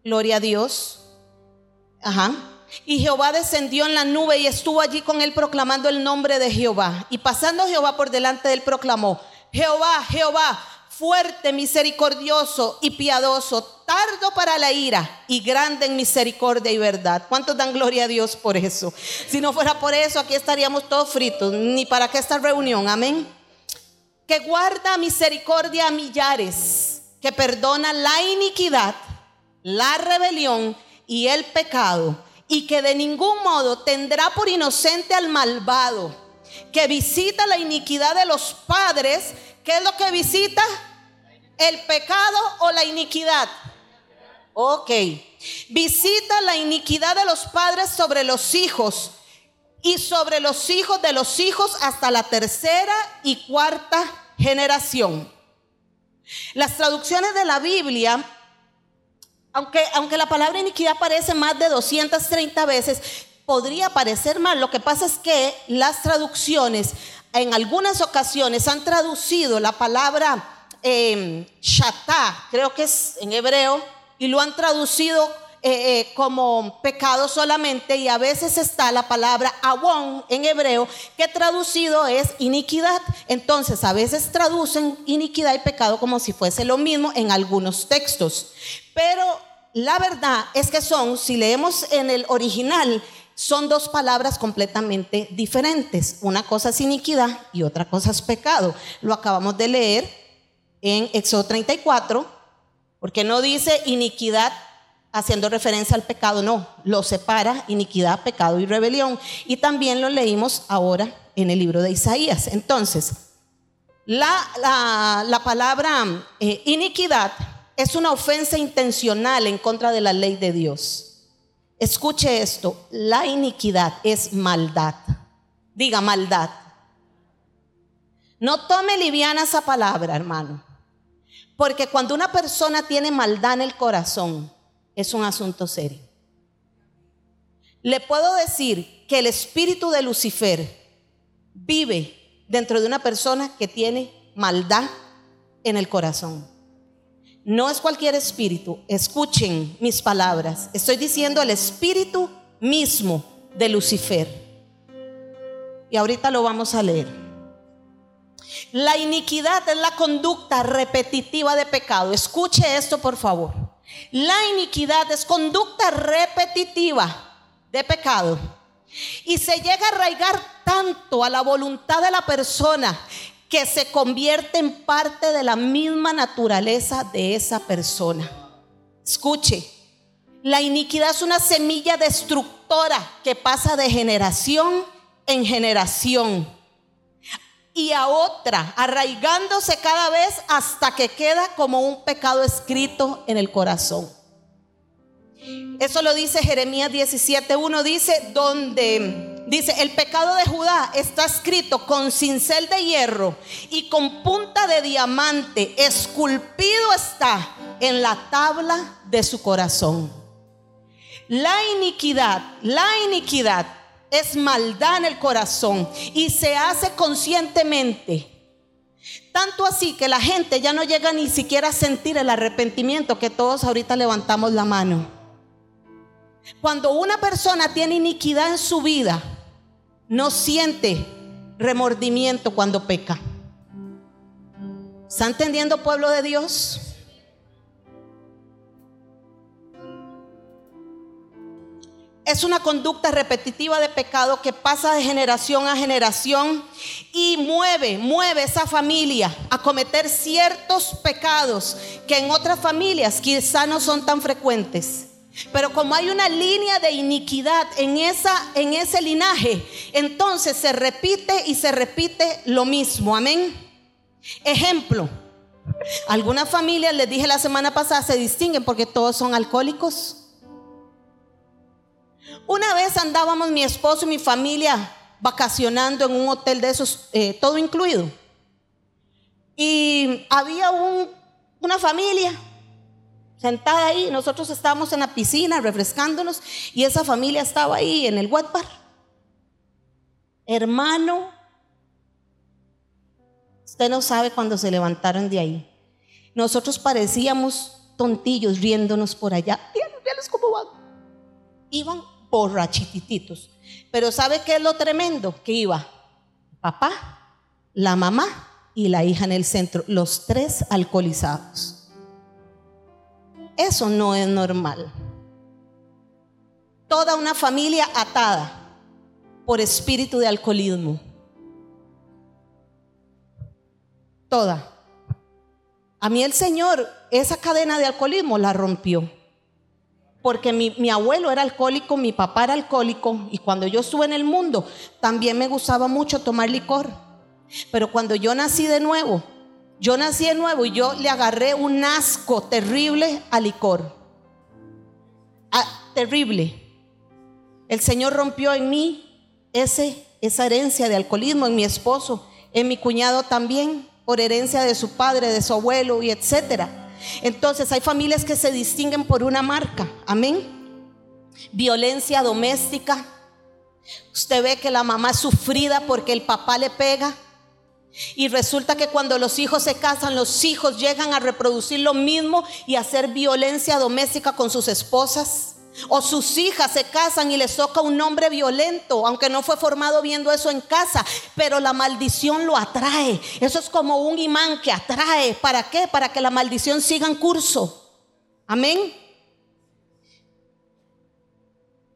Gloria a Dios. Ajá. Y Jehová descendió en la nube y estuvo allí con él proclamando el nombre de Jehová. Y pasando Jehová por delante de él proclamó, Jehová, Jehová, fuerte, misericordioso y piadoso, tardo para la ira y grande en misericordia y verdad. ¿Cuántos dan gloria a Dios por eso? Si no fuera por eso, aquí estaríamos todos fritos. Ni para qué esta reunión, amén. Que guarda misericordia a millares, que perdona la iniquidad la rebelión y el pecado, y que de ningún modo tendrá por inocente al malvado, que visita la iniquidad de los padres, ¿qué es lo que visita? ¿El pecado o la iniquidad? Ok. Visita la iniquidad de los padres sobre los hijos y sobre los hijos de los hijos hasta la tercera y cuarta generación. Las traducciones de la Biblia aunque, aunque la palabra iniquidad aparece más de 230 veces, podría parecer mal. Lo que pasa es que las traducciones en algunas ocasiones han traducido la palabra eh, creo que es en hebreo, y lo han traducido eh, eh, como pecado solamente y a veces está la palabra awon en hebreo que traducido es iniquidad. Entonces a veces traducen iniquidad y pecado como si fuese lo mismo en algunos textos. Pero la verdad es que son, si leemos en el original, son dos palabras completamente diferentes. Una cosa es iniquidad y otra cosa es pecado. Lo acabamos de leer en Éxodo 34, porque no dice iniquidad haciendo referencia al pecado, no, lo separa iniquidad, pecado y rebelión. Y también lo leímos ahora en el libro de Isaías. Entonces, la, la, palabra eh, iniquidad es una ofensa intencional en contra de la ley de Dios. Escuche esto, la iniquidad es maldad. Diga maldad. No tome liviana esa palabra, hermano. Porque cuando una persona tiene maldad en el corazón, es un asunto serio. Le puedo decir que el espíritu de Lucifer vive dentro de una persona que tiene maldad en el corazón. No es cualquier espíritu. Escuchen mis palabras. Estoy diciendo el espíritu mismo de Lucifer. Y ahorita lo vamos a leer. La iniquidad es la conducta repetitiva de pecado. Escuche esto, por favor. La iniquidad es conducta repetitiva de pecado. Y se llega a arraigar tanto a la voluntad de la persona que se convierte en parte de la misma naturaleza de esa persona. Escuche, la iniquidad es una semilla destructora que pasa de generación en generación y a otra, arraigándose cada vez hasta que queda como un pecado escrito en el corazón. Eso lo dice Jeremías 17.1, dice, donde Dice, el pecado de Judá está escrito con cincel de hierro y con punta de diamante, esculpido está en la tabla de su corazón. La iniquidad, la iniquidad es maldad en el corazón y se hace conscientemente. Tanto así que la gente ya no llega ni siquiera a sentir el arrepentimiento que todos ahorita levantamos la mano. Cuando una persona tiene iniquidad en su vida, no siente remordimiento cuando peca. ¿Está entendiendo pueblo de Dios? Es una conducta repetitiva de pecado que pasa de generación a generación y mueve, mueve esa familia a cometer ciertos pecados que en otras familias quizá no son tan frecuentes. Pero como hay una línea de iniquidad en, esa, en ese linaje, entonces se repite y se repite lo mismo. Amén. Ejemplo, algunas familias, les dije la semana pasada, se distinguen porque todos son alcohólicos. Una vez andábamos mi esposo y mi familia vacacionando en un hotel de esos, eh, todo incluido. Y había una familia sentada ahí, nosotros estábamos en la piscina refrescándonos y esa familia estaba ahí en el wet Hermano, usted no sabe cuando se levantaron de ahí. Nosotros parecíamos tontillos riéndonos por allá. Díganos, cómo van. Iban borrachititos. Pero ¿sabe qué es lo tremendo? Que iba papá, la mamá y la hija en el centro, los tres alcoholizados. Eso no es normal. Toda una familia atada por espíritu de alcoholismo. Toda. A mí el Señor esa cadena de alcoholismo la rompió. Porque mi, abuelo era alcohólico, mi papá era alcohólico y cuando yo estuve en el mundo también me gustaba mucho tomar licor. Pero cuando yo nací de nuevo, yo nací de nuevo y yo le agarré un asco terrible al licor. Ah, terrible. El Señor rompió en mí ese, esa herencia de alcoholismo, en mi esposo, en mi cuñado también, por herencia de su padre, de su abuelo y etcétera. Entonces hay familias que se distinguen por una marca. Amén. Violencia doméstica. Usted ve que la mamá es sufrida porque el papá le pega. Y resulta que cuando los hijos se casan, los hijos llegan a reproducir lo mismo y a hacer violencia doméstica con sus esposas. O sus hijas se casan y les toca un hombre violento, aunque no fue formado viendo eso en casa, pero la maldición lo atrae. Eso es como un imán que atrae. ¿Para qué? Para que la maldición siga en curso. Amén.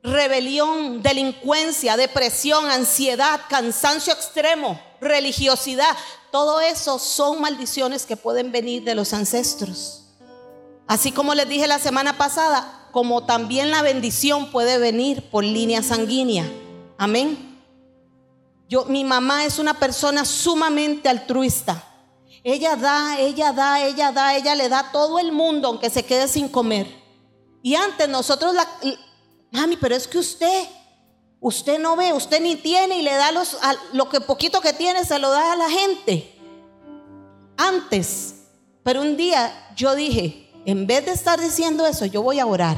Rebelión, delincuencia, depresión, ansiedad, cansancio extremo religiosidad, todo eso son maldiciones que pueden venir de los ancestros. Así como les dije la semana pasada, como también la bendición puede venir por línea sanguínea. Amén. Yo, mi mamá es una persona sumamente altruista. Ella da, ella da, ella da, ella le da a todo el mundo aunque se quede sin comer. Y antes nosotros la, mami, pero es que usted, Usted no ve, usted ni tiene y le da los, lo que poquito que tiene, se lo da a la gente. Antes, pero un día yo dije, en vez de estar diciendo eso, yo voy a orar.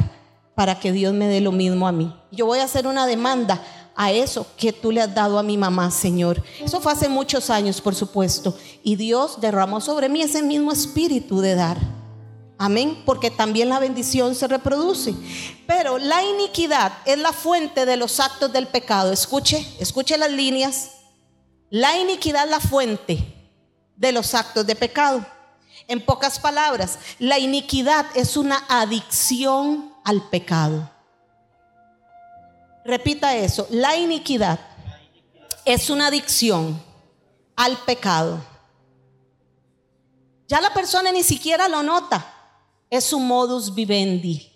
para que Dios me dé lo mismo a mí. Yo voy a hacer una demanda a eso que tú le has dado a mi mamá, Señor. Eso fue hace muchos años, por supuesto. Y Dios derramó sobre mí ese mismo espíritu de dar. Amén, porque también la bendición se reproduce. Pero la iniquidad es la fuente de los actos del pecado. Escuche, escuche las líneas. La iniquidad es la fuente de los actos de pecado. En pocas palabras, la iniquidad es una adicción al pecado. Repita eso, la iniquidad es una adicción al pecado. Ya la persona ni siquiera lo nota, es su modus vivendi.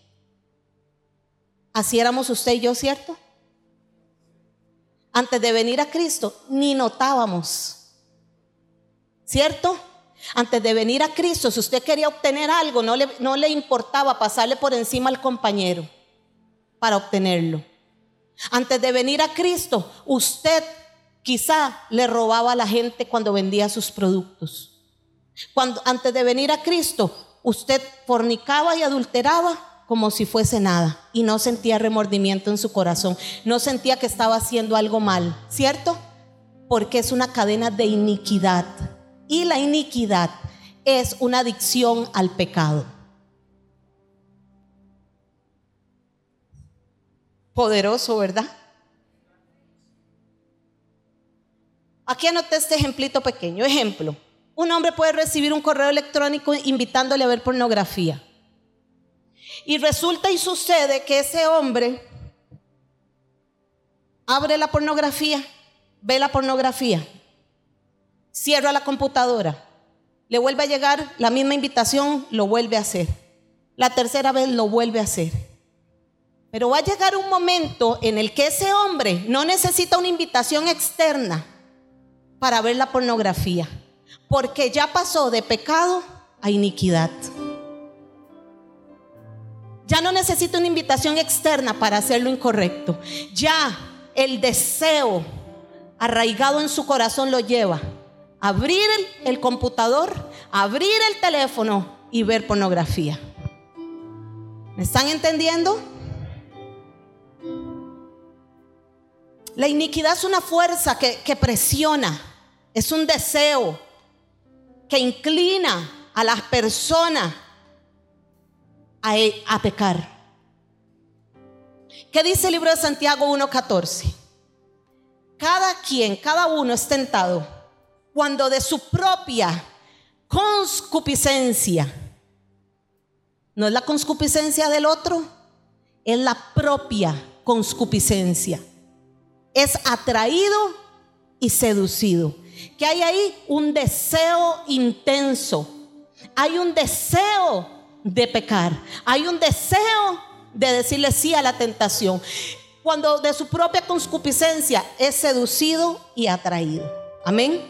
Así éramos usted y yo, ¿cierto? Antes de venir a Cristo, ni notábamos, ¿cierto? Antes de venir a Cristo, si usted quería obtener algo, no le, no le importaba pasarle por encima al compañero para obtenerlo. Antes de venir a Cristo, usted quizá le robaba a la gente cuando vendía sus productos. Cuando, antes de venir a Cristo, usted fornicaba y adulteraba como si fuese nada y no sentía remordimiento en su corazón, no sentía que estaba haciendo algo mal, ¿cierto? Porque es una cadena de iniquidad y la iniquidad es una adicción al pecado. Poderoso, ¿verdad? Aquí anoté este ejemplito pequeño. Ejemplo, un hombre puede recibir un correo electrónico invitándole a ver pornografía. Y resulta y sucede que ese hombre abre la pornografía, ve la pornografía, cierra la computadora, le vuelve a llegar la misma invitación, lo vuelve a hacer. La tercera vez lo vuelve a hacer. Pero va a llegar un momento en el que ese hombre no necesita una invitación externa para ver la pornografía, porque ya pasó de pecado a iniquidad. Ya no necesita una invitación externa para hacer lo incorrecto. Ya el deseo arraigado en su corazón lo lleva a abrir el, el computador, abrir el teléfono y ver pornografía. ¿Me están entendiendo? La iniquidad es una fuerza que, presiona, es un deseo que inclina a las personas a, a pecar. ¿Qué dice el libro de Santiago 1.14? Cada quien, cada uno es tentado cuando de su propia conscupiscencia, no es la conscupiscencia del otro, es la propia conscupiscencia es atraído y seducido. Que hay ahí un deseo intenso. Hay un deseo de pecar. Hay un deseo de decirle sí a la tentación. Cuando de su propia conscupiscencia es seducido y atraído. Amén.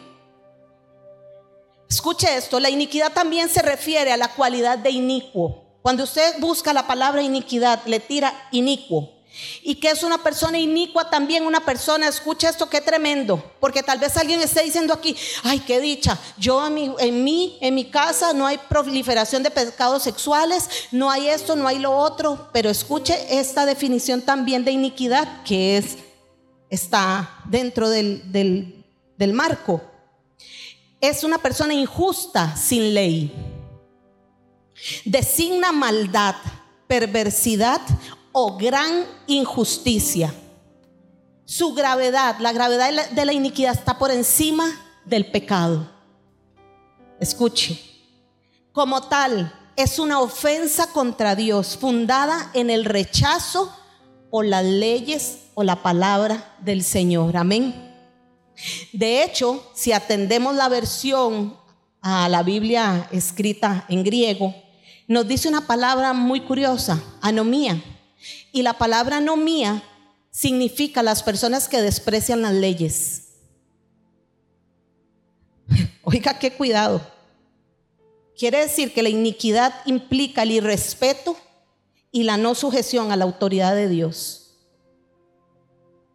Escuche esto, la iniquidad también se refiere a la cualidad de inicuo. Cuando usted busca la palabra iniquidad, le tira inicuo. Y que es una persona inicua también, una persona, escucha esto, qué tremendo, porque tal vez alguien esté diciendo aquí, ay, qué dicha, yo en mi, en mí, en mi casa no hay proliferación de pecados sexuales, no hay esto, no hay lo otro, pero escuche esta definición también de iniquidad que es, está dentro del, del, del marco. Es una persona injusta sin ley, designa maldad, perversidad o gran injusticia. Su gravedad, la gravedad de la iniquidad está por encima del pecado. Escuche, como tal, es una ofensa contra Dios fundada en el rechazo o las leyes o la palabra del Señor. Amén. De hecho, si atendemos la versión a la Biblia escrita en griego, nos dice una palabra muy curiosa, anomía. Y la palabra no mía significa las personas que desprecian las leyes. [laughs] Oiga, qué cuidado. Quiere decir que la iniquidad implica el irrespeto y la no sujeción a la autoridad de Dios.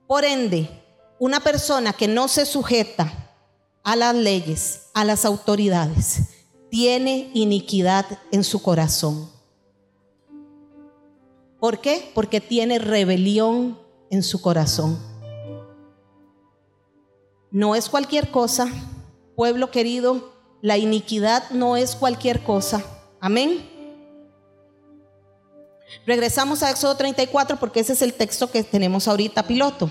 Por ende, una persona que no se sujeta a las leyes, a las autoridades, tiene iniquidad en su corazón. ¿Por qué? Porque tiene rebelión en su corazón. No es cualquier cosa, pueblo querido, la iniquidad no es cualquier cosa. Amén. Regresamos a Éxodo 34 porque ese es el texto que tenemos ahorita piloto.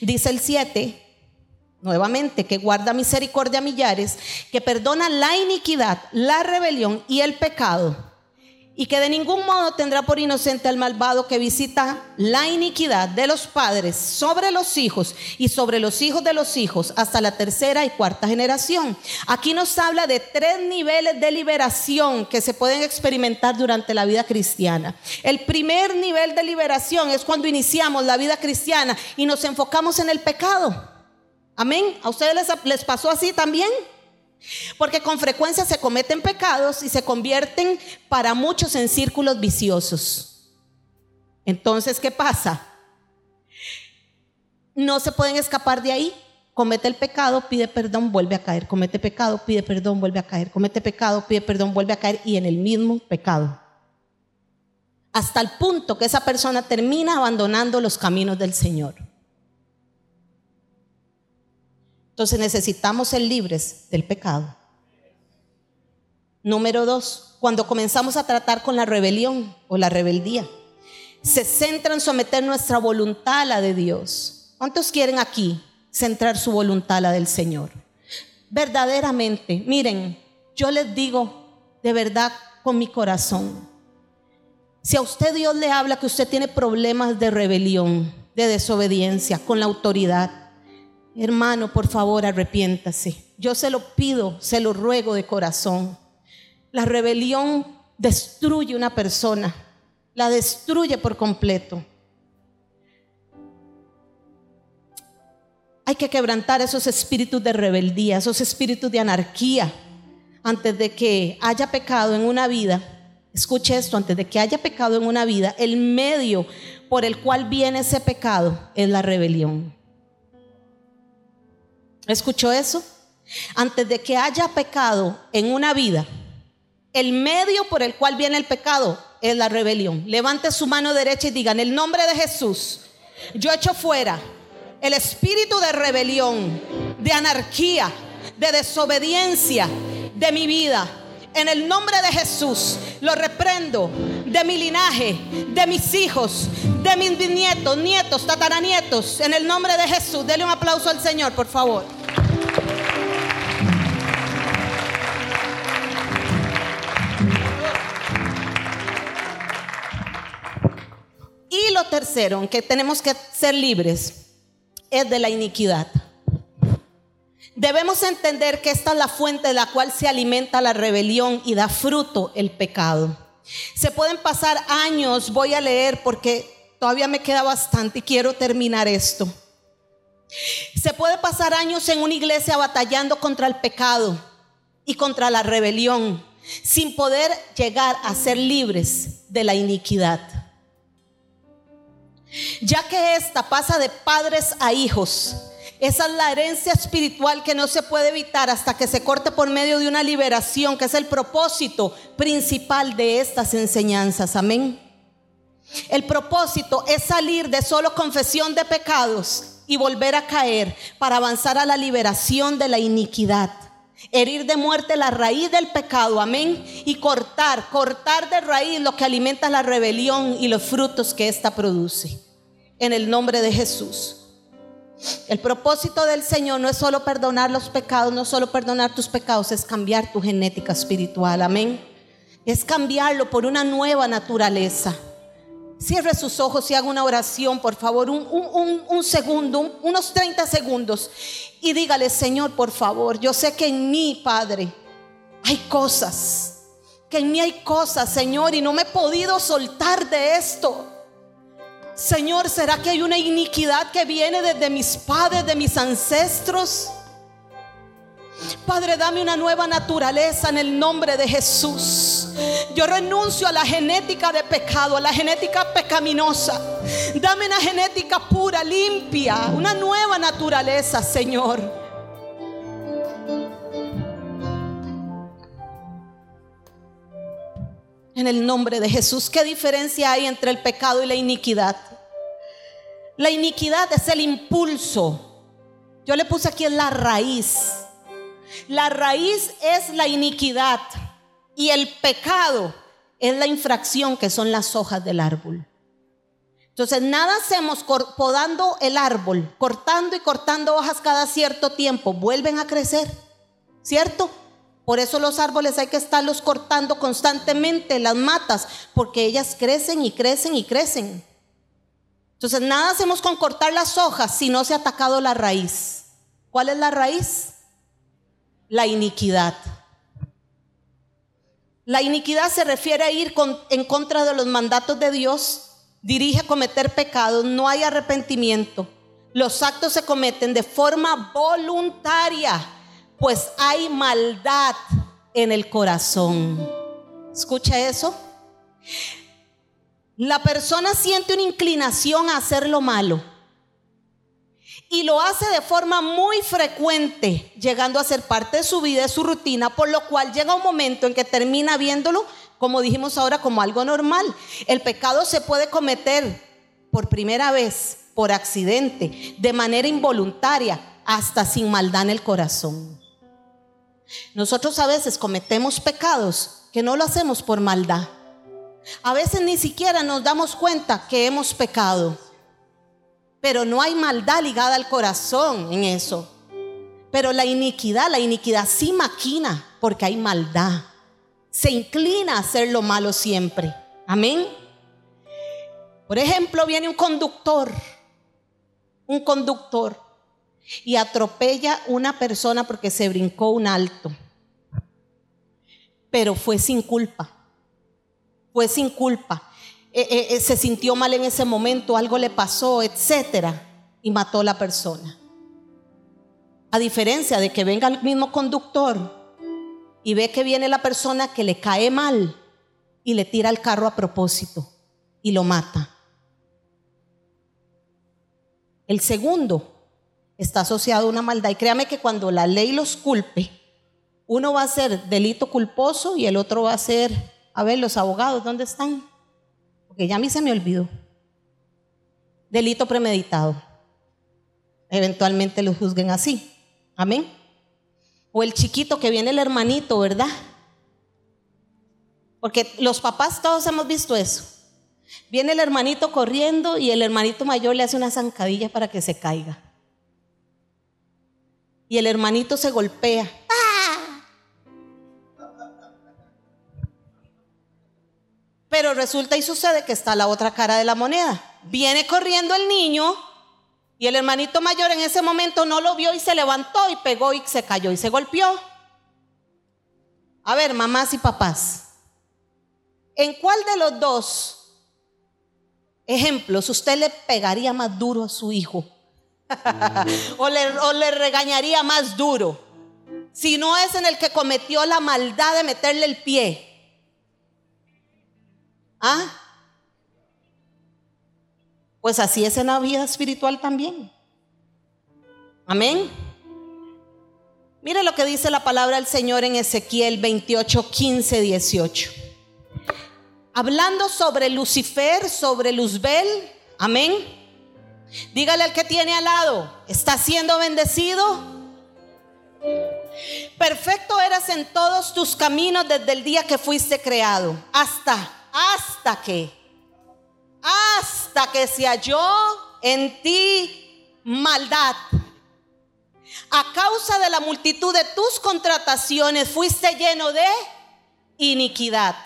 Dice el 7, nuevamente, que guarda misericordia a millares, que perdona la iniquidad, la rebelión y el pecado y que de ningún modo tendrá por inocente al malvado que visita la iniquidad de los padres sobre los hijos y sobre los hijos de los hijos hasta la tercera y cuarta generación. Aquí nos habla de tres niveles de liberación que se pueden experimentar durante la vida cristiana. El primer nivel de liberación es cuando iniciamos la vida cristiana y nos enfocamos en el pecado. Amén. ¿A ustedes les, pasó así también? Porque con frecuencia se cometen pecados y se convierten para muchos en círculos viciosos. Entonces, ¿qué pasa? No se pueden escapar de ahí. Comete el pecado, pide perdón, vuelve a caer. Comete pecado, pide perdón, vuelve a caer. Comete pecado, pide perdón, vuelve a caer y en el mismo pecado. Hasta el punto que esa persona termina abandonando los caminos del Señor. Entonces necesitamos ser libres del pecado. Número dos, cuando comenzamos a tratar con la rebelión o la rebeldía, se centra en someter nuestra voluntad a la de Dios. ¿Cuántos quieren aquí centrar su voluntad a la del Señor? Verdaderamente, miren, yo les digo de verdad con mi corazón, si a usted Dios le habla que usted tiene problemas de rebelión, de desobediencia con la autoridad, Hermano, por favor, arrepiéntase. Yo se lo pido, se lo ruego de corazón. La rebelión destruye una persona, la destruye por completo. Hay que quebrantar esos espíritus de rebeldía, esos espíritus de anarquía, antes de que haya pecado en una vida. Escuche esto, antes de que haya pecado en una vida, el medio por el cual viene ese pecado es la rebelión. ¿Escuchó eso? Antes de que haya pecado en una vida, el medio por el cual viene el pecado es la rebelión. Levante su mano derecha y diga, en el nombre de Jesús, yo echo fuera el espíritu de rebelión, de anarquía, de desobediencia de mi vida. En el nombre de Jesús lo reprendo de mi linaje, de mis hijos, de mis bisnietos, nietos, tataranietos. En el nombre de Jesús, dele un aplauso al Señor, por favor. Y lo tercero, que tenemos que ser libres, es de la iniquidad. Debemos entender que esta es la fuente de la cual se alimenta la rebelión y da fruto el pecado. Se pueden pasar años, voy a leer porque todavía me queda bastante y quiero terminar esto. Se puede pasar años en una iglesia batallando contra el pecado y contra la rebelión sin poder llegar a ser libres de la iniquidad ya que esta pasa de padres a hijos. Esa es la herencia espiritual que no se puede evitar hasta que se corte por medio de una liberación, que es el propósito principal de estas enseñanzas. Amén. El propósito es salir de solo confesión de pecados y volver a caer para avanzar a la liberación de la iniquidad. Herir de muerte la raíz del pecado, amén. Y cortar, cortar de raíz lo que alimenta la rebelión y los frutos que ésta produce. En el nombre de Jesús. El propósito del Señor no es solo perdonar los pecados, no solo perdonar tus pecados, es cambiar tu genética espiritual, amén. Es cambiarlo por una nueva naturaleza. Cierre sus ojos y haga una oración, por favor, un, segundo, unos 30 segundos. Y dígale, Señor, por favor, yo sé que en mí, Padre, hay cosas. Que en mí hay cosas, Señor, y no me he podido soltar de esto. Señor, ¿será que hay una iniquidad que viene desde mis padres, de mis ancestros? Padre, dame una nueva naturaleza en el nombre de Jesús. Yo renuncio a la genética de pecado, a la genética pecaminosa. Dame una genética pura, limpia, una nueva naturaleza, Señor. En el nombre de Jesús, ¿qué diferencia hay entre el pecado y la iniquidad? La iniquidad es el impulso. Yo le puse aquí la raíz. La raíz es la iniquidad y el pecado es la infracción que son las hojas del árbol. Entonces, nada hacemos podando el árbol, cortando y cortando hojas cada cierto tiempo, vuelven a crecer, ¿cierto? Por eso los árboles hay que estarlos cortando constantemente, las matas, porque ellas crecen y crecen y crecen. Entonces, nada hacemos con cortar las hojas si no se ha atacado la raíz. ¿Cuál es la raíz? La iniquidad. La iniquidad se refiere a ir en contra de los mandatos de Dios dirige a cometer pecados, no hay arrepentimiento. Los actos se cometen de forma voluntaria, pues hay maldad en el corazón. ¿Escucha eso? La persona siente una inclinación a hacer lo malo y lo hace de forma muy frecuente, llegando a ser parte de su vida, de su rutina, por lo cual llega un momento en que termina viéndolo como dijimos ahora, como algo normal. El pecado se puede cometer por primera vez, por accidente, de manera involuntaria, hasta sin maldad en el corazón. Nosotros a veces cometemos pecados que no lo hacemos por maldad. A veces ni siquiera nos damos cuenta que hemos pecado. Pero no hay maldad ligada al corazón en eso. Pero la iniquidad, la iniquidad sí maquina porque hay maldad se inclina a hacer lo malo siempre. Amén. Por ejemplo, viene un conductor, un conductor, y atropella una persona porque se brincó un alto. Pero fue sin culpa. Fue sin culpa. Eh, eh, eh, se sintió mal en ese momento, algo le pasó, etcétera, y mató a la persona. A diferencia de que venga el mismo conductor y ve que viene la persona que le cae mal y le tira el carro a propósito y lo mata. El segundo está asociado a una maldad y créame que cuando la ley los culpe, uno va a ser delito culposo y el otro va a ser, a ver, los abogados, ¿dónde están? Porque ya a mí se me olvidó. Delito premeditado. Eventualmente lo juzguen así. Amén. O el chiquito que viene el hermanito, ¿verdad? Porque los papás todos hemos visto eso. Viene el hermanito corriendo y el hermanito mayor le hace una zancadilla para que se caiga. Y el hermanito se golpea. ¡Ah! Pero resulta y sucede que está la otra cara de la moneda. Viene corriendo el niño y el hermanito mayor en ese momento no lo vio y se levantó y pegó y se cayó y se golpeó. A ver, mamás y papás, ¿en cuál de los dos ejemplos usted le pegaría más duro a su hijo? [laughs] o, le, regañaría más duro. Si no es en el que cometió la maldad de meterle el pie. ¿Ah? Pues así es en la vida espiritual también. Amén. Mire lo que dice la palabra del Señor en Ezequiel 28, 15, 18. Hablando sobre Lucifer, sobre Luzbel. Amén. Dígale al que tiene al lado, ¿está siendo bendecido? Perfecto eras en todos tus caminos desde el día que fuiste creado, hasta, hasta que hasta que se halló en ti maldad. A causa de la multitud de tus contrataciones fuiste lleno de iniquidad.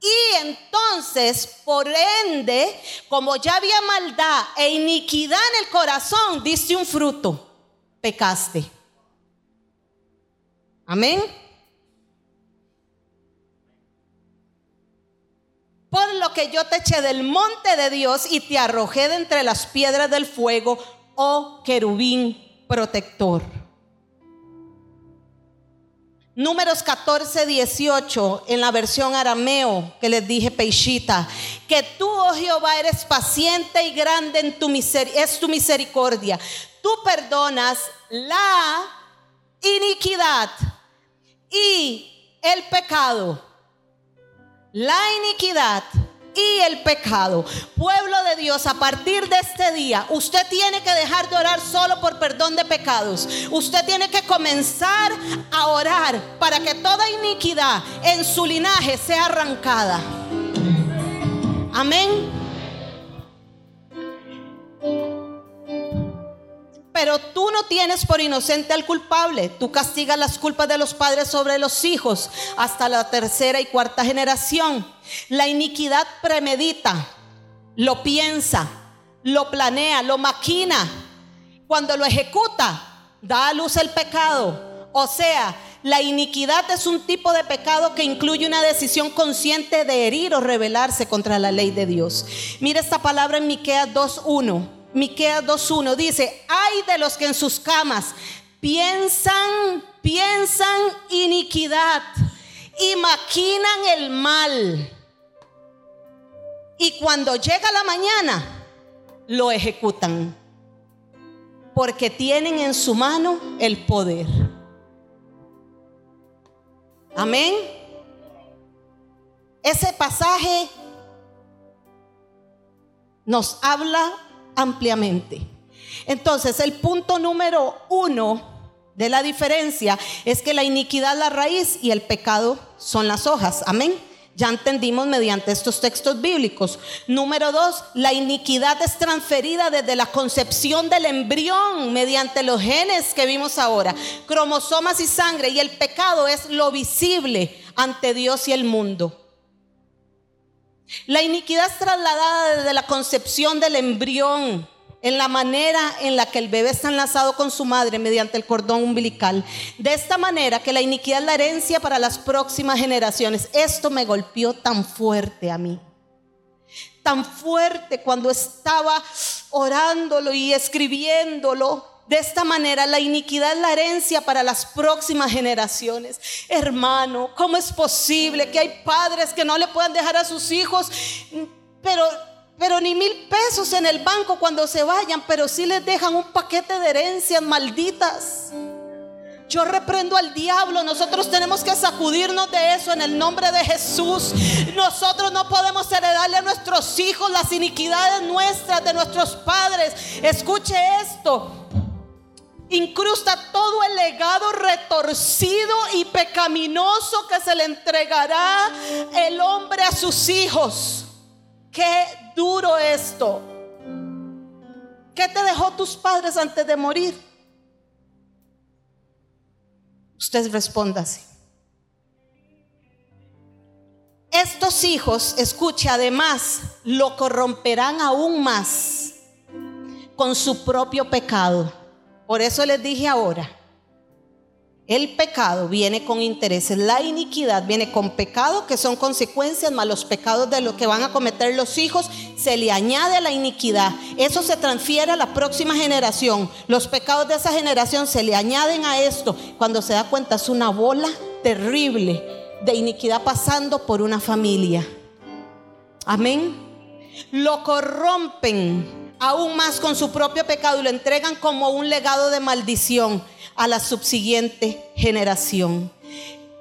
Y entonces, por ende, como ya había maldad e iniquidad en el corazón, diste un fruto, pecaste. Amén. Por lo que yo te eché del monte de Dios y te arrojé de entre las piedras del fuego, oh querubín protector. Números 14, 18 en la versión arameo que les dije Peixita, que tú, oh Jehová, eres paciente y grande en tu misericordia, es tu misericordia. Tú perdonas la iniquidad y el pecado la iniquidad y el pecado. Pueblo de Dios, a partir de este día, usted tiene que dejar de orar solo por perdón de pecados. Usted tiene que comenzar a orar para que toda iniquidad en su linaje sea arrancada. Amén. Pero tú no tienes por inocente al culpable. Tú castigas las culpas de los padres sobre los hijos hasta la tercera y cuarta generación. La iniquidad premedita, lo piensa, lo planea, lo maquina. Cuando lo ejecuta, da a luz el pecado. O sea, la iniquidad es un tipo de pecado que incluye una decisión consciente de herir o rebelarse contra la ley de Dios. Mira esta palabra en Miqueas 2:1. Miqueas 2:1 dice, "Hay de los que en sus camas piensan, piensan iniquidad y maquinan el mal. Y cuando llega la mañana, lo ejecutan, porque tienen en su mano el poder." Amén. Ese pasaje nos habla ampliamente. Entonces, el punto número uno de la diferencia es que la iniquidad es la raíz y el pecado son las hojas. Amén. Ya entendimos mediante estos textos bíblicos. Número dos, la iniquidad es transferida desde la concepción del embrión mediante los genes que vimos ahora, cromosomas y sangre, y el pecado es lo visible ante Dios y el mundo. La iniquidad es trasladada desde la concepción del embrión, en la manera en la que el bebé está enlazado con su madre mediante el cordón umbilical. De esta manera que la iniquidad es la herencia para las próximas generaciones. Esto me golpeó tan fuerte a mí. Tan fuerte cuando estaba orándolo y escribiéndolo de esta manera, la iniquidad es la herencia para las próximas generaciones. Hermano, ¿cómo es posible que hay padres que no le puedan dejar a sus hijos, pero, pero ni mil pesos en el banco cuando se vayan, pero sí les dejan un paquete de herencias malditas? Yo reprendo al diablo. Nosotros tenemos que sacudirnos de eso en el nombre de Jesús. Nosotros no podemos heredarle a nuestros hijos las iniquidades nuestras, de nuestros padres. Escuche esto incrusta todo el legado retorcido y pecaminoso que se le entregará el hombre a sus hijos. Qué duro esto. ¿Qué te dejó tus padres antes de morir? Usted responda así. Estos hijos, escuche, además, lo corromperán aún más con su propio pecado por eso les dije ahora, el pecado viene con intereses, la iniquidad viene con pecado, que son consecuencias, más los pecados de lo que van a cometer los hijos, se le añade a la iniquidad. Eso se transfiere a la próxima generación. Los pecados de esa generación se le añaden a esto. Cuando se da cuenta es una bola terrible de iniquidad pasando por una familia. Amén. Lo corrompen aún más con su propio pecado y lo entregan como un legado de maldición a la subsiguiente generación.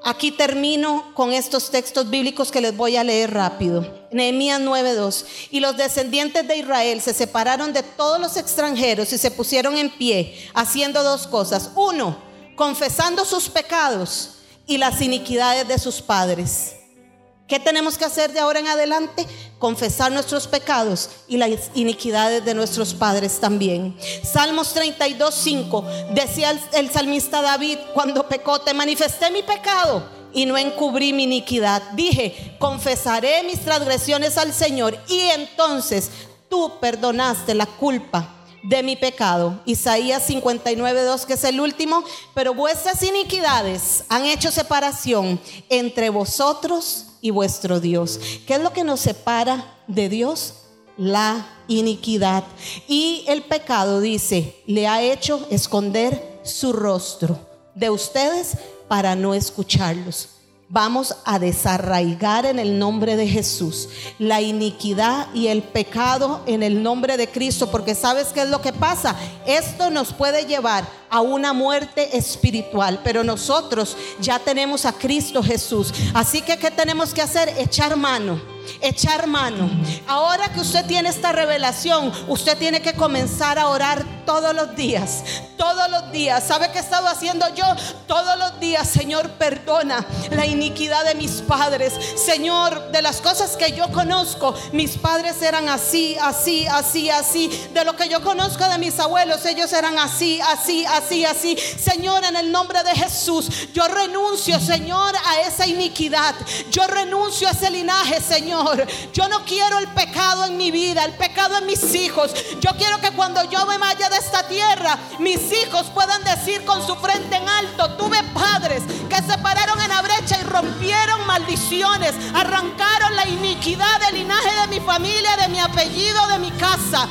Aquí termino con estos textos bíblicos que les voy a leer rápido. Nehemías 9:2. Y los descendientes de Israel se separaron de todos los extranjeros y se pusieron en pie, haciendo dos cosas. Uno, confesando sus pecados y las iniquidades de sus padres. ¿Qué tenemos que hacer de ahora en adelante? Confesar nuestros pecados y las iniquidades de nuestros padres también. Salmos 32, 5. Decía el, salmista David, cuando pecó, te manifesté mi pecado y no encubrí mi iniquidad. Dije, confesaré mis transgresiones al Señor y entonces tú perdonaste la culpa de mi pecado. Isaías 59, 2, que es el último. Pero vuestras iniquidades han hecho separación entre vosotros y vuestro Dios. ¿Qué es lo que nos separa de Dios? La iniquidad. Y el pecado, dice, le ha hecho esconder su rostro de ustedes para no escucharlos. Vamos a desarraigar en el nombre de Jesús la iniquidad y el pecado en el nombre de Cristo, porque sabes qué es lo que pasa. Esto nos puede llevar a una muerte espiritual. Pero nosotros ya tenemos a Cristo Jesús. Así que, ¿qué tenemos que hacer? Echar mano echar mano. Ahora que usted tiene esta revelación, usted tiene que comenzar a orar todos los días. Todos los días. ¿Sabe qué he estado haciendo yo? Todos los días, Señor, perdona la iniquidad de mis padres. Señor, de las cosas que yo conozco, mis padres eran así, así, así, así. De lo que yo conozco de mis abuelos, ellos eran así, así, así, así. Señor, en el nombre de Jesús, yo renuncio, Señor, a esa iniquidad. Yo renuncio a ese linaje, Yo no quiero el pecado en mi vida, el pecado en mis hijos. Yo quiero que cuando yo me vaya de esta tierra, mis hijos puedan decir con su frente en alto, tuve padres que se pararon en la brecha y rompieron maldiciones, arrancaron la iniquidad del linaje de mi familia, de mi apellido, de mi casa.